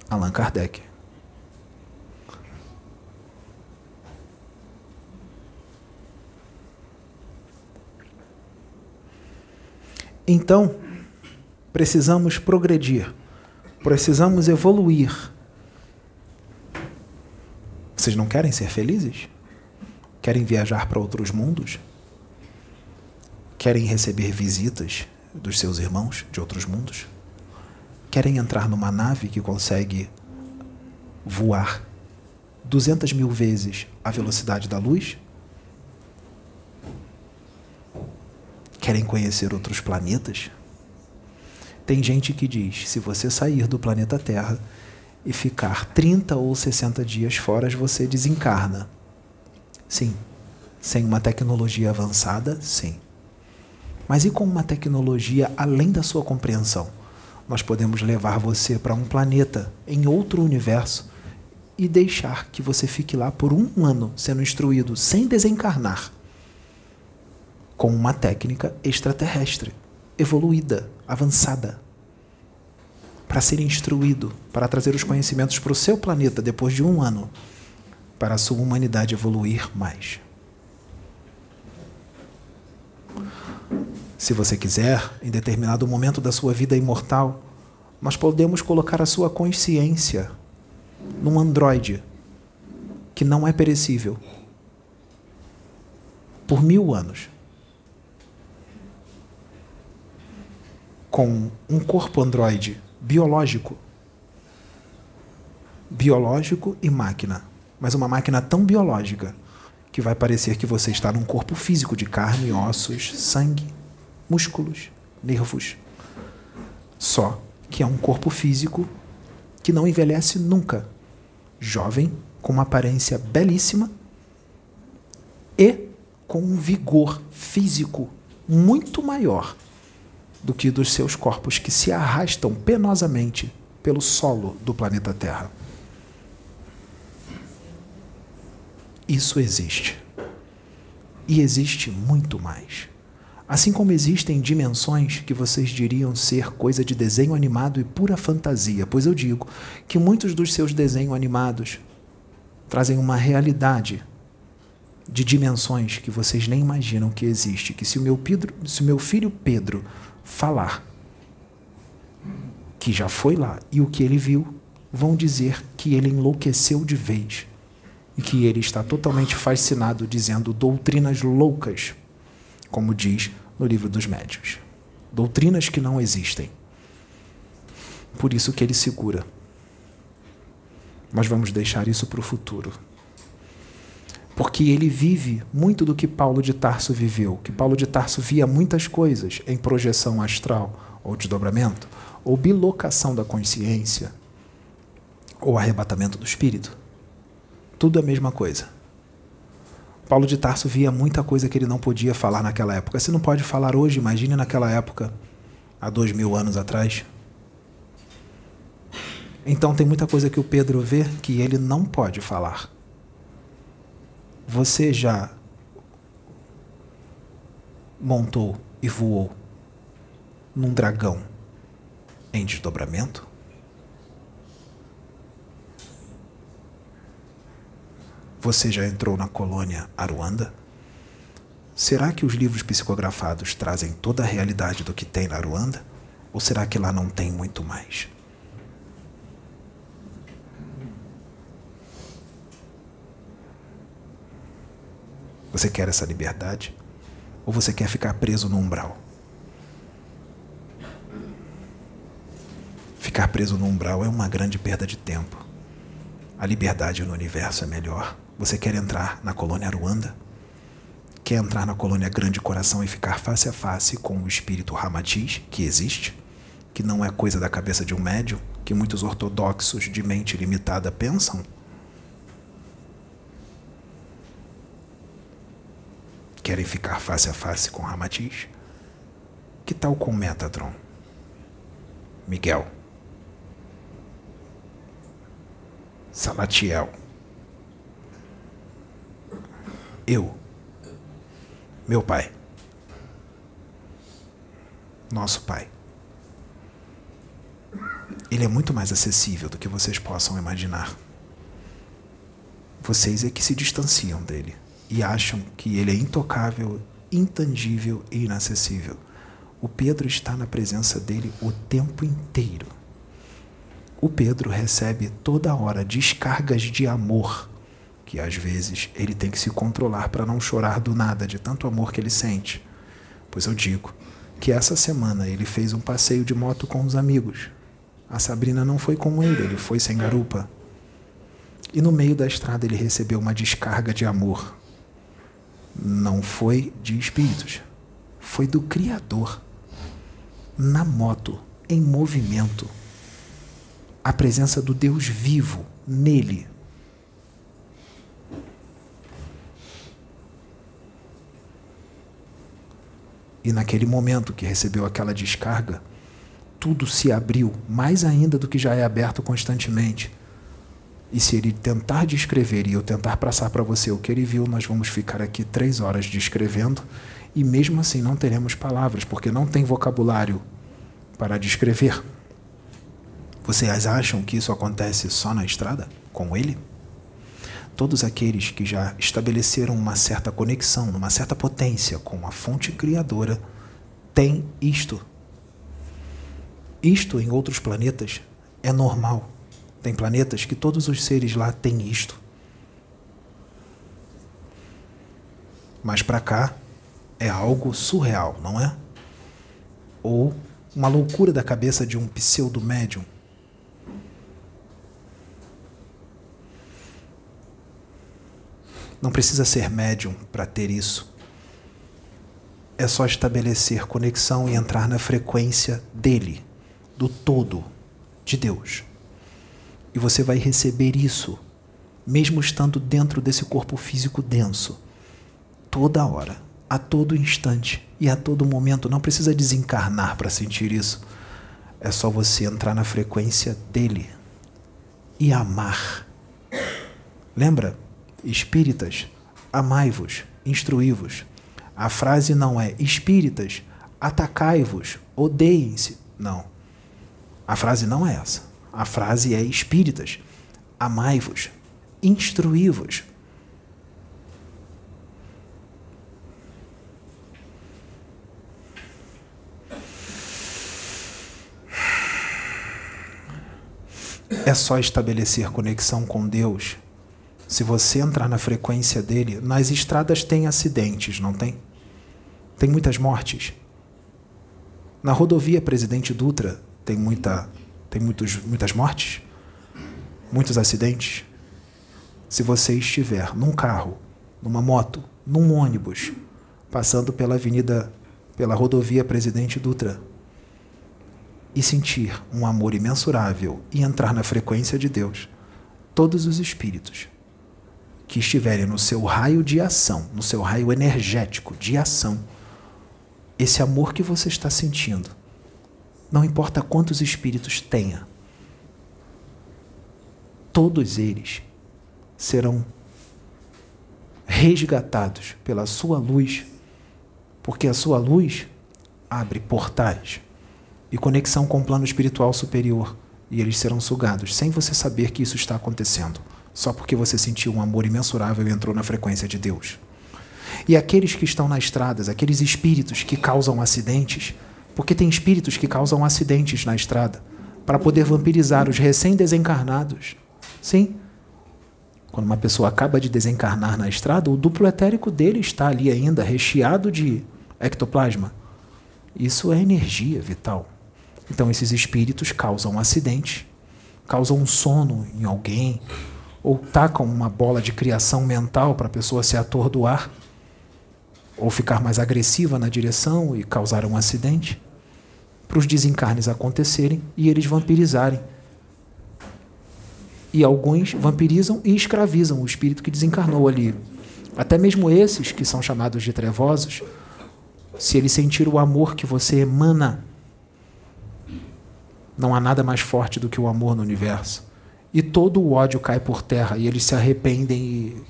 Allan Kardec. Então, Precisamos progredir. Precisamos evoluir. Vocês não querem ser felizes? Querem viajar para outros mundos? Querem receber visitas dos seus irmãos de outros mundos? Querem entrar numa nave que consegue voar 200 mil vezes a velocidade da luz? Querem conhecer outros planetas? Tem gente que diz: se você sair do planeta Terra e ficar 30 ou 60 dias fora, você desencarna. Sim. Sem uma tecnologia avançada, sim. Mas e com uma tecnologia além da sua compreensão? Nós podemos levar você para um planeta em outro universo e deixar que você fique lá por um ano sendo instruído sem desencarnar com uma técnica extraterrestre evoluída, avançada, para ser instruído, para trazer os conhecimentos para o seu planeta depois de um ano, para a sua humanidade evoluir mais. Se você quiser, em determinado momento da sua vida imortal, nós podemos colocar a sua consciência num androide que não é perecível por mil anos. Com um corpo androide biológico. Biológico e máquina. Mas uma máquina tão biológica que vai parecer que você está num corpo físico de carne, ossos, sangue, músculos, nervos. Só que é um corpo físico que não envelhece nunca. Jovem, com uma aparência belíssima e com um vigor físico muito maior do que dos seus corpos que se arrastam penosamente pelo solo do planeta Terra. Isso existe. E existe muito mais. Assim como existem dimensões que vocês diriam ser coisa de desenho animado e pura fantasia, pois eu digo que muitos dos seus desenhos animados trazem uma realidade de dimensões que vocês nem imaginam que existe, que se o meu, Pedro, se o meu filho Pedro falar que já foi lá e o que ele viu, vão dizer que ele enlouqueceu de vez e que ele está totalmente fascinado dizendo doutrinas loucas, como diz no livro dos médios. Doutrinas que não existem. Por isso que ele segura. Mas vamos deixar isso para o futuro porque ele vive muito do que Paulo de Tarso viveu, que Paulo de Tarso via muitas coisas em projeção astral ou desdobramento, ou bilocação da consciência, ou arrebatamento do espírito. Tudo é a mesma coisa. Paulo de Tarso via muita coisa que ele não podia falar naquela época. Se não pode falar hoje, imagine naquela época, há dois mil anos atrás. Então tem muita coisa que o Pedro vê que ele não pode falar. Você já montou e voou num dragão em desdobramento? Você já entrou na colônia Aruanda? Será que os livros psicografados trazem toda a realidade do que tem na Aruanda? Ou será que lá não tem muito mais? Você quer essa liberdade? Ou você quer ficar preso no umbral? Ficar preso no umbral é uma grande perda de tempo. A liberdade no universo é melhor. Você quer entrar na colônia Aruanda? Quer entrar na colônia Grande Coração e ficar face a face com o espírito Ramatiz, que existe? Que não é coisa da cabeça de um médium, que muitos ortodoxos de mente limitada pensam? Querem ficar face a face com Ramatiz? Que tal com Metatron? Miguel. Salatiel. Eu. Meu Pai. Nosso Pai. Ele é muito mais acessível do que vocês possam imaginar. Vocês é que se distanciam dele e acham que ele é intocável, intangível e inacessível. O Pedro está na presença dele o tempo inteiro. O Pedro recebe toda hora descargas de amor que às vezes ele tem que se controlar para não chorar do nada de tanto amor que ele sente. Pois eu digo que essa semana ele fez um passeio de moto com os amigos. A Sabrina não foi com ele, ele foi sem garupa. E no meio da estrada ele recebeu uma descarga de amor. Não foi de espíritos, foi do Criador. Na moto, em movimento. A presença do Deus vivo nele, E naquele momento que recebeu aquela descarga, tudo se abriu mais ainda do que já é aberto constantemente. E se ele tentar descrever e eu tentar passar para você o que ele viu, nós vamos ficar aqui três horas descrevendo e mesmo assim não teremos palavras, porque não tem vocabulário para descrever. Vocês acham que isso acontece só na estrada com ele? todos aqueles que já estabeleceram uma certa conexão, uma certa potência com a fonte criadora, têm isto. Isto em outros planetas é normal. Tem planetas que todos os seres lá têm isto. Mas para cá é algo surreal, não é? Ou uma loucura da cabeça de um pseudo médium Não precisa ser médium para ter isso. É só estabelecer conexão e entrar na frequência dele, do todo, de Deus. E você vai receber isso, mesmo estando dentro desse corpo físico denso, toda hora, a todo instante e a todo momento. Não precisa desencarnar para sentir isso. É só você entrar na frequência dele e amar. Lembra? Espíritas, amai-vos, instruí-vos. A frase não é espíritas, atacai-vos, odeiem-se. Não. A frase não é essa. A frase é espíritas, amai-vos, instruí-vos. É só estabelecer conexão com Deus se você entrar na frequência dele, nas estradas tem acidentes, não tem? Tem muitas mortes. Na rodovia Presidente Dutra tem muita tem muitos, muitas mortes, muitos acidentes. Se você estiver num carro, numa moto, num ônibus, passando pela avenida, pela rodovia Presidente Dutra, e sentir um amor imensurável e entrar na frequência de Deus, todos os espíritos que estiverem no seu raio de ação, no seu raio energético de ação, esse amor que você está sentindo, não importa quantos espíritos tenha, todos eles serão resgatados pela sua luz, porque a sua luz abre portais, e conexão com o plano espiritual superior, e eles serão sugados, sem você saber que isso está acontecendo, só porque você sentiu um amor imensurável e entrou na frequência de Deus. E aqueles que estão nas estradas, aqueles espíritos que causam acidentes, porque tem espíritos que causam acidentes na estrada, para poder vampirizar os recém-desencarnados. Sim. Quando uma pessoa acaba de desencarnar na estrada, o duplo etérico dele está ali ainda, recheado de ectoplasma. Isso é energia vital. Então, esses espíritos causam um acidente, causam um sono em alguém, ou tacam uma bola de criação mental para a pessoa se atordoar, ou ficar mais agressiva na direção e causar um acidente, para os desencarnes acontecerem e eles vampirizarem. E alguns vampirizam e escravizam o espírito que desencarnou ali. Até mesmo esses que são chamados de trevosos, se ele sentir o amor que você emana não há nada mais forte do que o amor no universo. E todo o ódio cai por terra e eles se arrependem e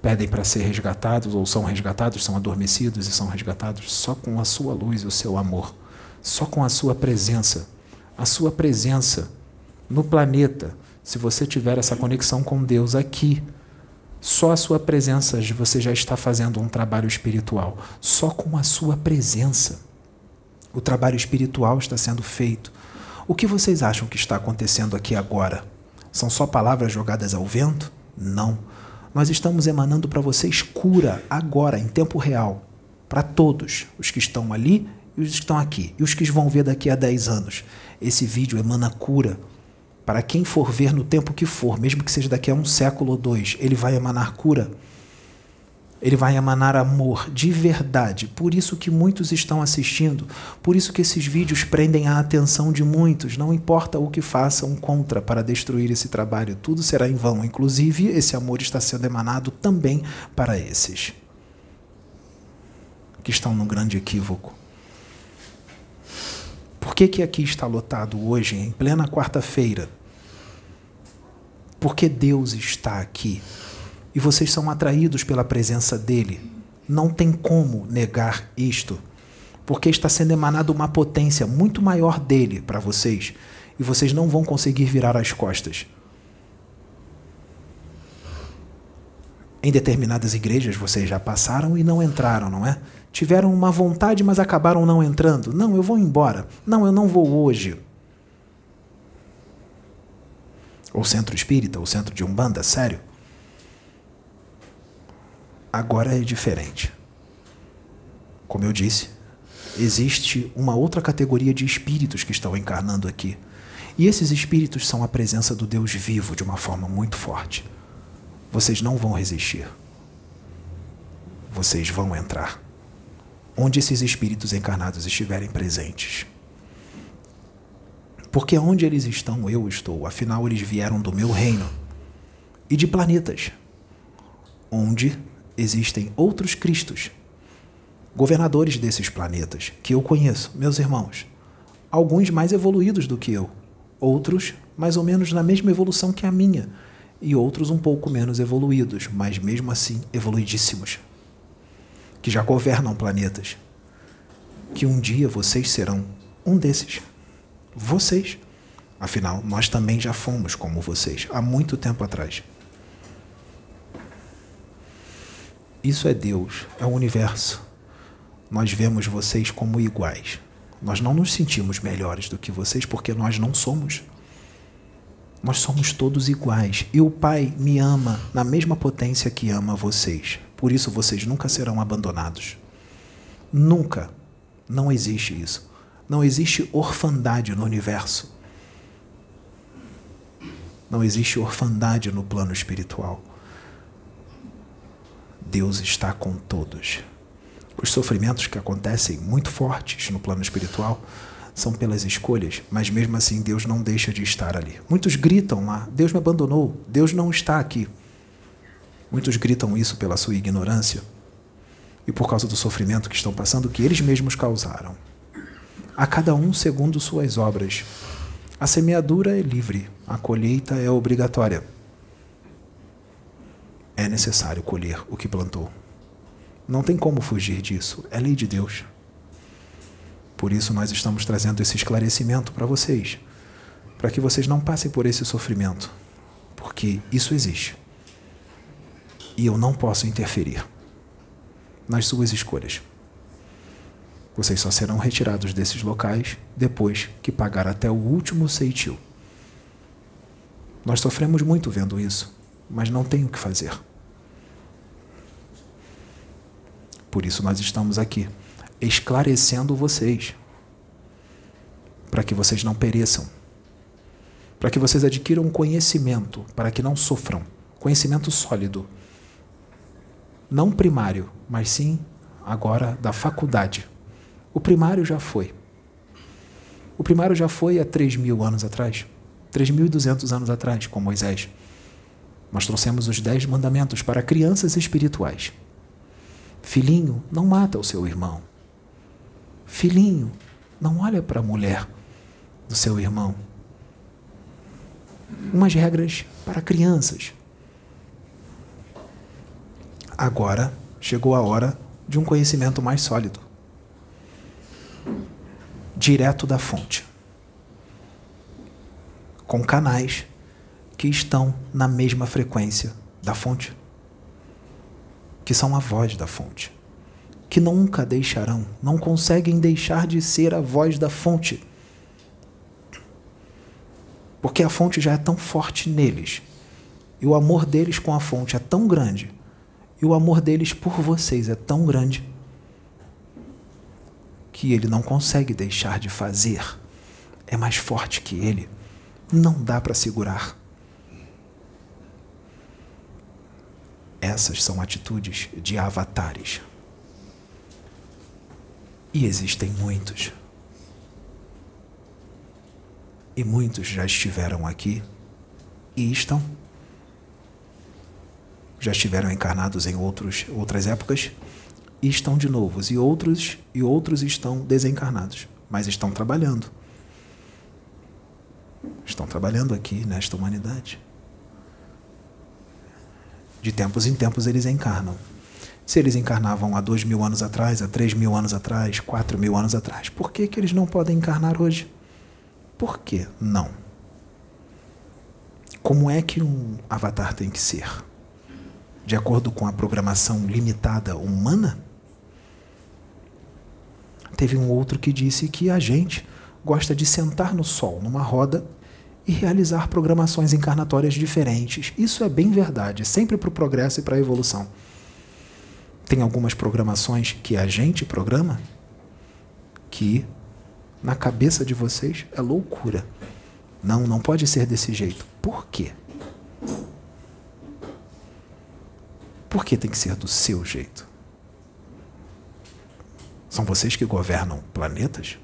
pedem para ser resgatados, ou são resgatados, são adormecidos e são resgatados só com a sua luz e o seu amor, só com a sua presença. A sua presença no planeta, se você tiver essa conexão com Deus aqui, só a sua presença você já está fazendo um trabalho espiritual. Só com a sua presença o trabalho espiritual está sendo feito. O que vocês acham que está acontecendo aqui agora? São só palavras jogadas ao vento? Não. Nós estamos emanando para vocês cura agora, em tempo real, para todos, os que estão ali e os que estão aqui, e os que vão ver daqui a 10 anos. Esse vídeo emana cura. Para quem for ver no tempo que for, mesmo que seja daqui a um século ou dois, ele vai emanar cura. Ele vai emanar amor de verdade. Por isso que muitos estão assistindo. Por isso que esses vídeos prendem a atenção de muitos. Não importa o que façam contra para destruir esse trabalho, tudo será em vão. Inclusive, esse amor está sendo emanado também para esses que estão num grande equívoco. Por que, que aqui está lotado hoje, em plena quarta-feira? Porque Deus está aqui e vocês são atraídos pela presença dele. Não tem como negar isto, porque está sendo emanada uma potência muito maior dele para vocês e vocês não vão conseguir virar as costas. Em determinadas igrejas vocês já passaram e não entraram, não é? Tiveram uma vontade, mas acabaram não entrando. Não, eu vou embora. Não, eu não vou hoje. Ou centro espírita, ou centro de umbanda, sério? Agora é diferente. Como eu disse, existe uma outra categoria de espíritos que estão encarnando aqui. E esses espíritos são a presença do Deus vivo de uma forma muito forte. Vocês não vão resistir. Vocês vão entrar. Onde esses espíritos encarnados estiverem presentes. Porque onde eles estão, eu estou. Afinal, eles vieram do meu reino e de planetas onde existem outros Cristos, governadores desses planetas, que eu conheço, meus irmãos. Alguns mais evoluídos do que eu, outros mais ou menos na mesma evolução que a minha, e outros um pouco menos evoluídos, mas mesmo assim evoluidíssimos, que já governam planetas. Que um dia vocês serão um desses. Vocês. Afinal, nós também já fomos como vocês, há muito tempo atrás. Isso é Deus, é o universo. Nós vemos vocês como iguais. Nós não nos sentimos melhores do que vocês porque nós não somos. Nós somos todos iguais. E o Pai me ama na mesma potência que ama vocês. Por isso vocês nunca serão abandonados. Nunca. Não existe isso. Não existe orfandade no universo. Não existe orfandade no plano espiritual. Deus está com todos. Os sofrimentos que acontecem muito fortes no plano espiritual são pelas escolhas, mas mesmo assim Deus não deixa de estar ali. Muitos gritam lá: Deus me abandonou, Deus não está aqui. Muitos gritam isso pela sua ignorância e por causa do sofrimento que estão passando que eles mesmos causaram. A cada um segundo suas obras. A semeadura é livre, a colheita é obrigatória é necessário colher o que plantou. Não tem como fugir disso. É lei de Deus. Por isso nós estamos trazendo esse esclarecimento para vocês, para que vocês não passem por esse sofrimento, porque isso existe. E eu não posso interferir nas suas escolhas. Vocês só serão retirados desses locais depois que pagar até o último ceitil. Nós sofremos muito vendo isso, mas não tem o que fazer. Por isso nós estamos aqui, esclarecendo vocês, para que vocês não pereçam, para que vocês adquiram conhecimento, para que não sofram, conhecimento sólido, não primário, mas sim agora da faculdade. O primário já foi. O primário já foi há 3 mil anos atrás, 3.200 anos atrás, com Moisés. Nós trouxemos os dez mandamentos para crianças espirituais. Filhinho, não mata o seu irmão. Filhinho, não olha para a mulher do seu irmão. Umas regras para crianças. Agora chegou a hora de um conhecimento mais sólido direto da fonte com canais que estão na mesma frequência da fonte que são a voz da fonte, que nunca deixarão, não conseguem deixar de ser a voz da fonte. Porque a fonte já é tão forte neles, e o amor deles com a fonte é tão grande, e o amor deles por vocês é tão grande, que ele não consegue deixar de fazer. É mais forte que ele. Não dá para segurar. Essas são atitudes de avatares. E existem muitos. E muitos já estiveram aqui e estão. Já estiveram encarnados em outros, outras épocas e estão de novo. E outros e outros estão desencarnados, mas estão trabalhando. Estão trabalhando aqui nesta humanidade. De tempos em tempos eles encarnam. Se eles encarnavam há dois mil anos atrás, há três mil anos atrás, quatro mil anos atrás, por que, que eles não podem encarnar hoje? Por que não? Como é que um avatar tem que ser? De acordo com a programação limitada humana? Teve um outro que disse que a gente gosta de sentar no sol, numa roda, e realizar programações encarnatórias diferentes. Isso é bem verdade, sempre para o progresso e para a evolução. Tem algumas programações que a gente programa que na cabeça de vocês é loucura. Não, não pode ser desse jeito. Por quê? Por que tem que ser do seu jeito? São vocês que governam planetas?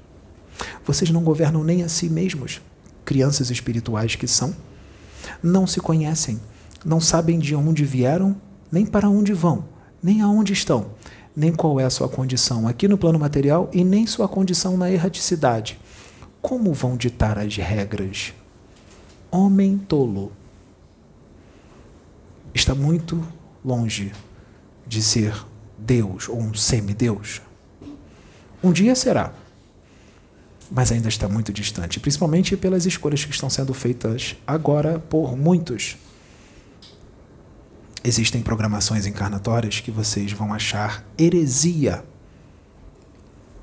Vocês não governam nem a si mesmos crianças espirituais que são, não se conhecem, não sabem de onde vieram, nem para onde vão, nem aonde estão, nem qual é a sua condição aqui no plano material e nem sua condição na erraticidade. Como vão ditar as regras? Homem tolo está muito longe de ser Deus ou um semideus. Um dia será mas ainda está muito distante, principalmente pelas escolhas que estão sendo feitas agora por muitos. Existem programações encarnatórias que vocês vão achar heresia.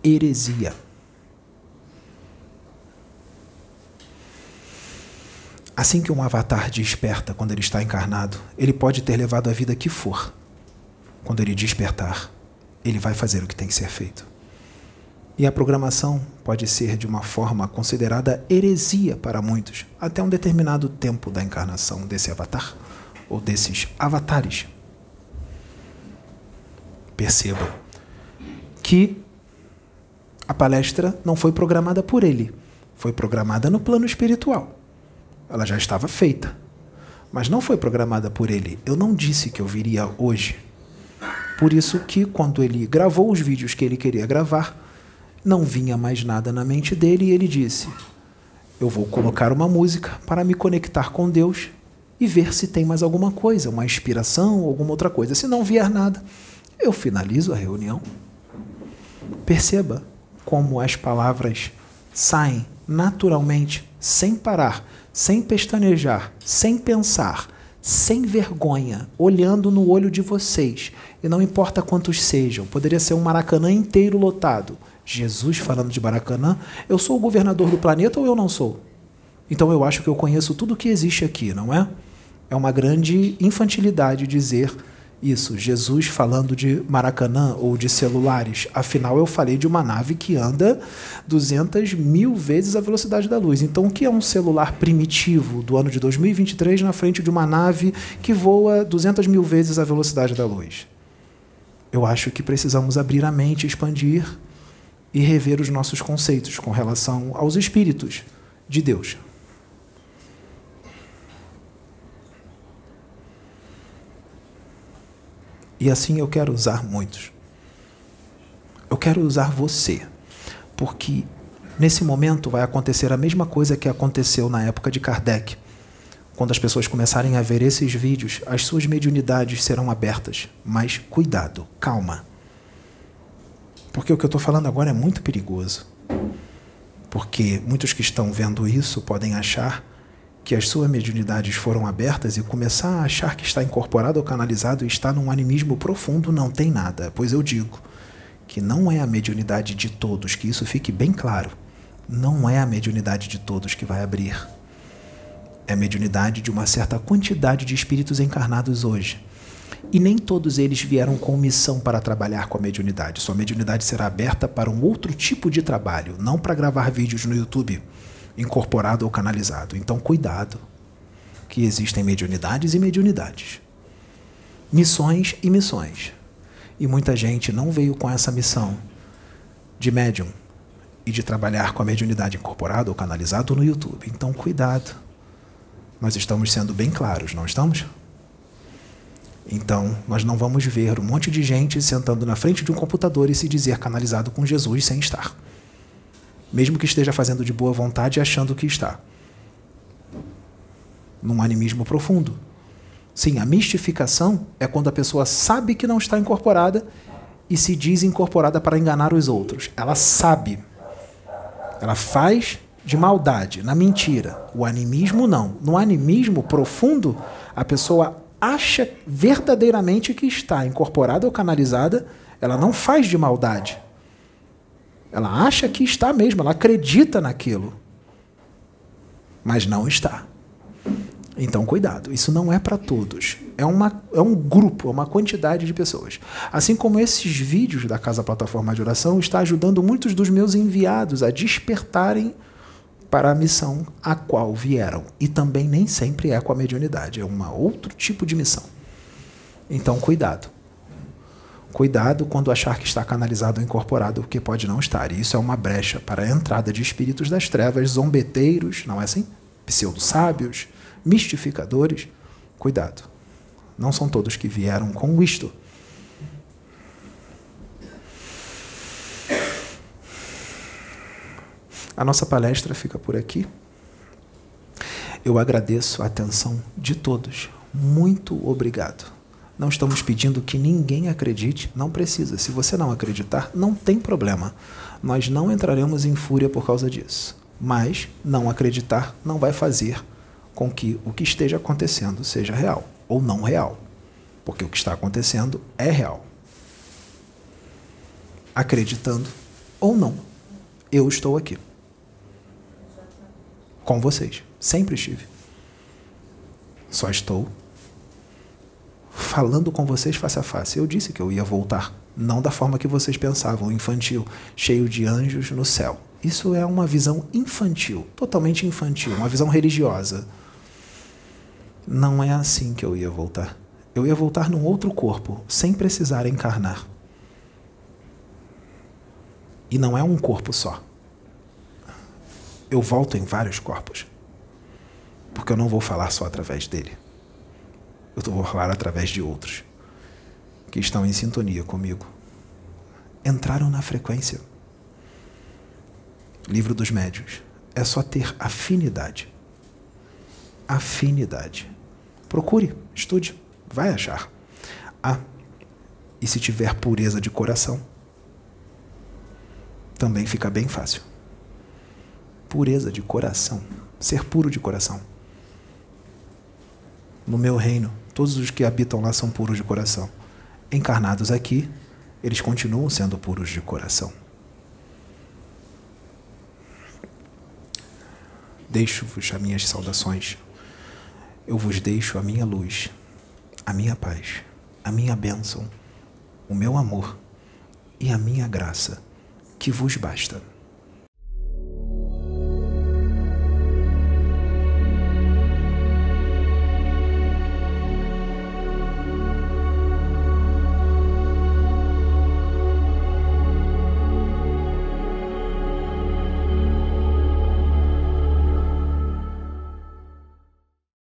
Heresia. Assim que um avatar desperta quando ele está encarnado, ele pode ter levado a vida que for. Quando ele despertar, ele vai fazer o que tem que ser feito. E a programação pode ser de uma forma considerada heresia para muitos, até um determinado tempo da encarnação desse avatar ou desses avatares. Percebam que a palestra não foi programada por ele, foi programada no plano espiritual. Ela já estava feita, mas não foi programada por ele. Eu não disse que eu viria hoje. Por isso que quando ele gravou os vídeos que ele queria gravar, não vinha mais nada na mente dele e ele disse: Eu vou colocar uma música para me conectar com Deus e ver se tem mais alguma coisa, uma inspiração alguma outra coisa. Se não vier nada, eu finalizo a reunião. Perceba como as palavras saem naturalmente, sem parar, sem pestanejar, sem pensar, sem vergonha, olhando no olho de vocês. E não importa quantos sejam, poderia ser um Maracanã inteiro lotado. Jesus falando de Maracanã, eu sou o governador do planeta ou eu não sou? Então eu acho que eu conheço tudo que existe aqui, não é? É uma grande infantilidade dizer isso, Jesus falando de Maracanã ou de celulares. Afinal, eu falei de uma nave que anda 200 mil vezes a velocidade da luz. Então, o que é um celular primitivo do ano de 2023 na frente de uma nave que voa 200 mil vezes a velocidade da luz? Eu acho que precisamos abrir a mente, expandir e rever os nossos conceitos com relação aos espíritos de Deus. E assim eu quero usar muitos. Eu quero usar você, porque nesse momento vai acontecer a mesma coisa que aconteceu na época de Kardec. Quando as pessoas começarem a ver esses vídeos, as suas mediunidades serão abertas. Mas cuidado, calma. Porque o que eu estou falando agora é muito perigoso. Porque muitos que estão vendo isso podem achar que as suas mediunidades foram abertas e começar a achar que está incorporado ou canalizado e está num animismo profundo, não tem nada. Pois eu digo que não é a mediunidade de todos, que isso fique bem claro. Não é a mediunidade de todos que vai abrir. É a mediunidade de uma certa quantidade de espíritos encarnados hoje. E nem todos eles vieram com missão para trabalhar com a mediunidade. Sua mediunidade será aberta para um outro tipo de trabalho, não para gravar vídeos no YouTube incorporado ou canalizado. Então, cuidado, que existem mediunidades e mediunidades, missões e missões. E muita gente não veio com essa missão de médium e de trabalhar com a mediunidade incorporada ou canalizada no YouTube. Então, cuidado. Nós estamos sendo bem claros, não estamos? Então, nós não vamos ver um monte de gente sentando na frente de um computador e se dizer canalizado com Jesus sem estar mesmo que esteja fazendo de boa vontade achando que está. Num animismo profundo. Sim, a mistificação é quando a pessoa sabe que não está incorporada e se diz incorporada para enganar os outros. Ela sabe. Ela faz de maldade, na mentira. O animismo não. No animismo profundo, a pessoa acha verdadeiramente que está incorporada ou canalizada, ela não faz de maldade. Ela acha que está mesmo, ela acredita naquilo. Mas não está. Então, cuidado, isso não é para todos. É, uma, é um grupo, é uma quantidade de pessoas. Assim como esses vídeos da Casa Plataforma de Oração está ajudando muitos dos meus enviados a despertarem para a missão a qual vieram. E também nem sempre é com a mediunidade, é um outro tipo de missão. Então, cuidado. Cuidado quando achar que está canalizado ou incorporado, porque pode não estar. E isso é uma brecha para a entrada de espíritos das trevas, zombeteiros, não é assim? Pseudo-sábios, mistificadores. Cuidado. Não são todos que vieram com isto. A nossa palestra fica por aqui. Eu agradeço a atenção de todos. Muito obrigado. Não estamos pedindo que ninguém acredite, não precisa. Se você não acreditar, não tem problema. Nós não entraremos em fúria por causa disso. Mas não acreditar não vai fazer com que o que esteja acontecendo seja real ou não real. Porque o que está acontecendo é real. Acreditando ou não, eu estou aqui. Com vocês. Sempre estive. Só estou falando com vocês face a face. Eu disse que eu ia voltar, não da forma que vocês pensavam, infantil, cheio de anjos no céu. Isso é uma visão infantil, totalmente infantil, uma visão religiosa. Não é assim que eu ia voltar. Eu ia voltar num outro corpo, sem precisar encarnar. E não é um corpo só. Eu volto em vários corpos. Porque eu não vou falar só através dele. Eu vou falar através de outros que estão em sintonia comigo. Entraram na frequência. Livro dos Médios. É só ter afinidade. Afinidade. Procure, estude, vai achar. Ah, e se tiver pureza de coração, também fica bem fácil. Pureza de coração, ser puro de coração. No meu reino, todos os que habitam lá são puros de coração. Encarnados aqui, eles continuam sendo puros de coração. Deixo-vos as minhas saudações. Eu vos deixo a minha luz, a minha paz, a minha bênção, o meu amor e a minha graça, que vos basta.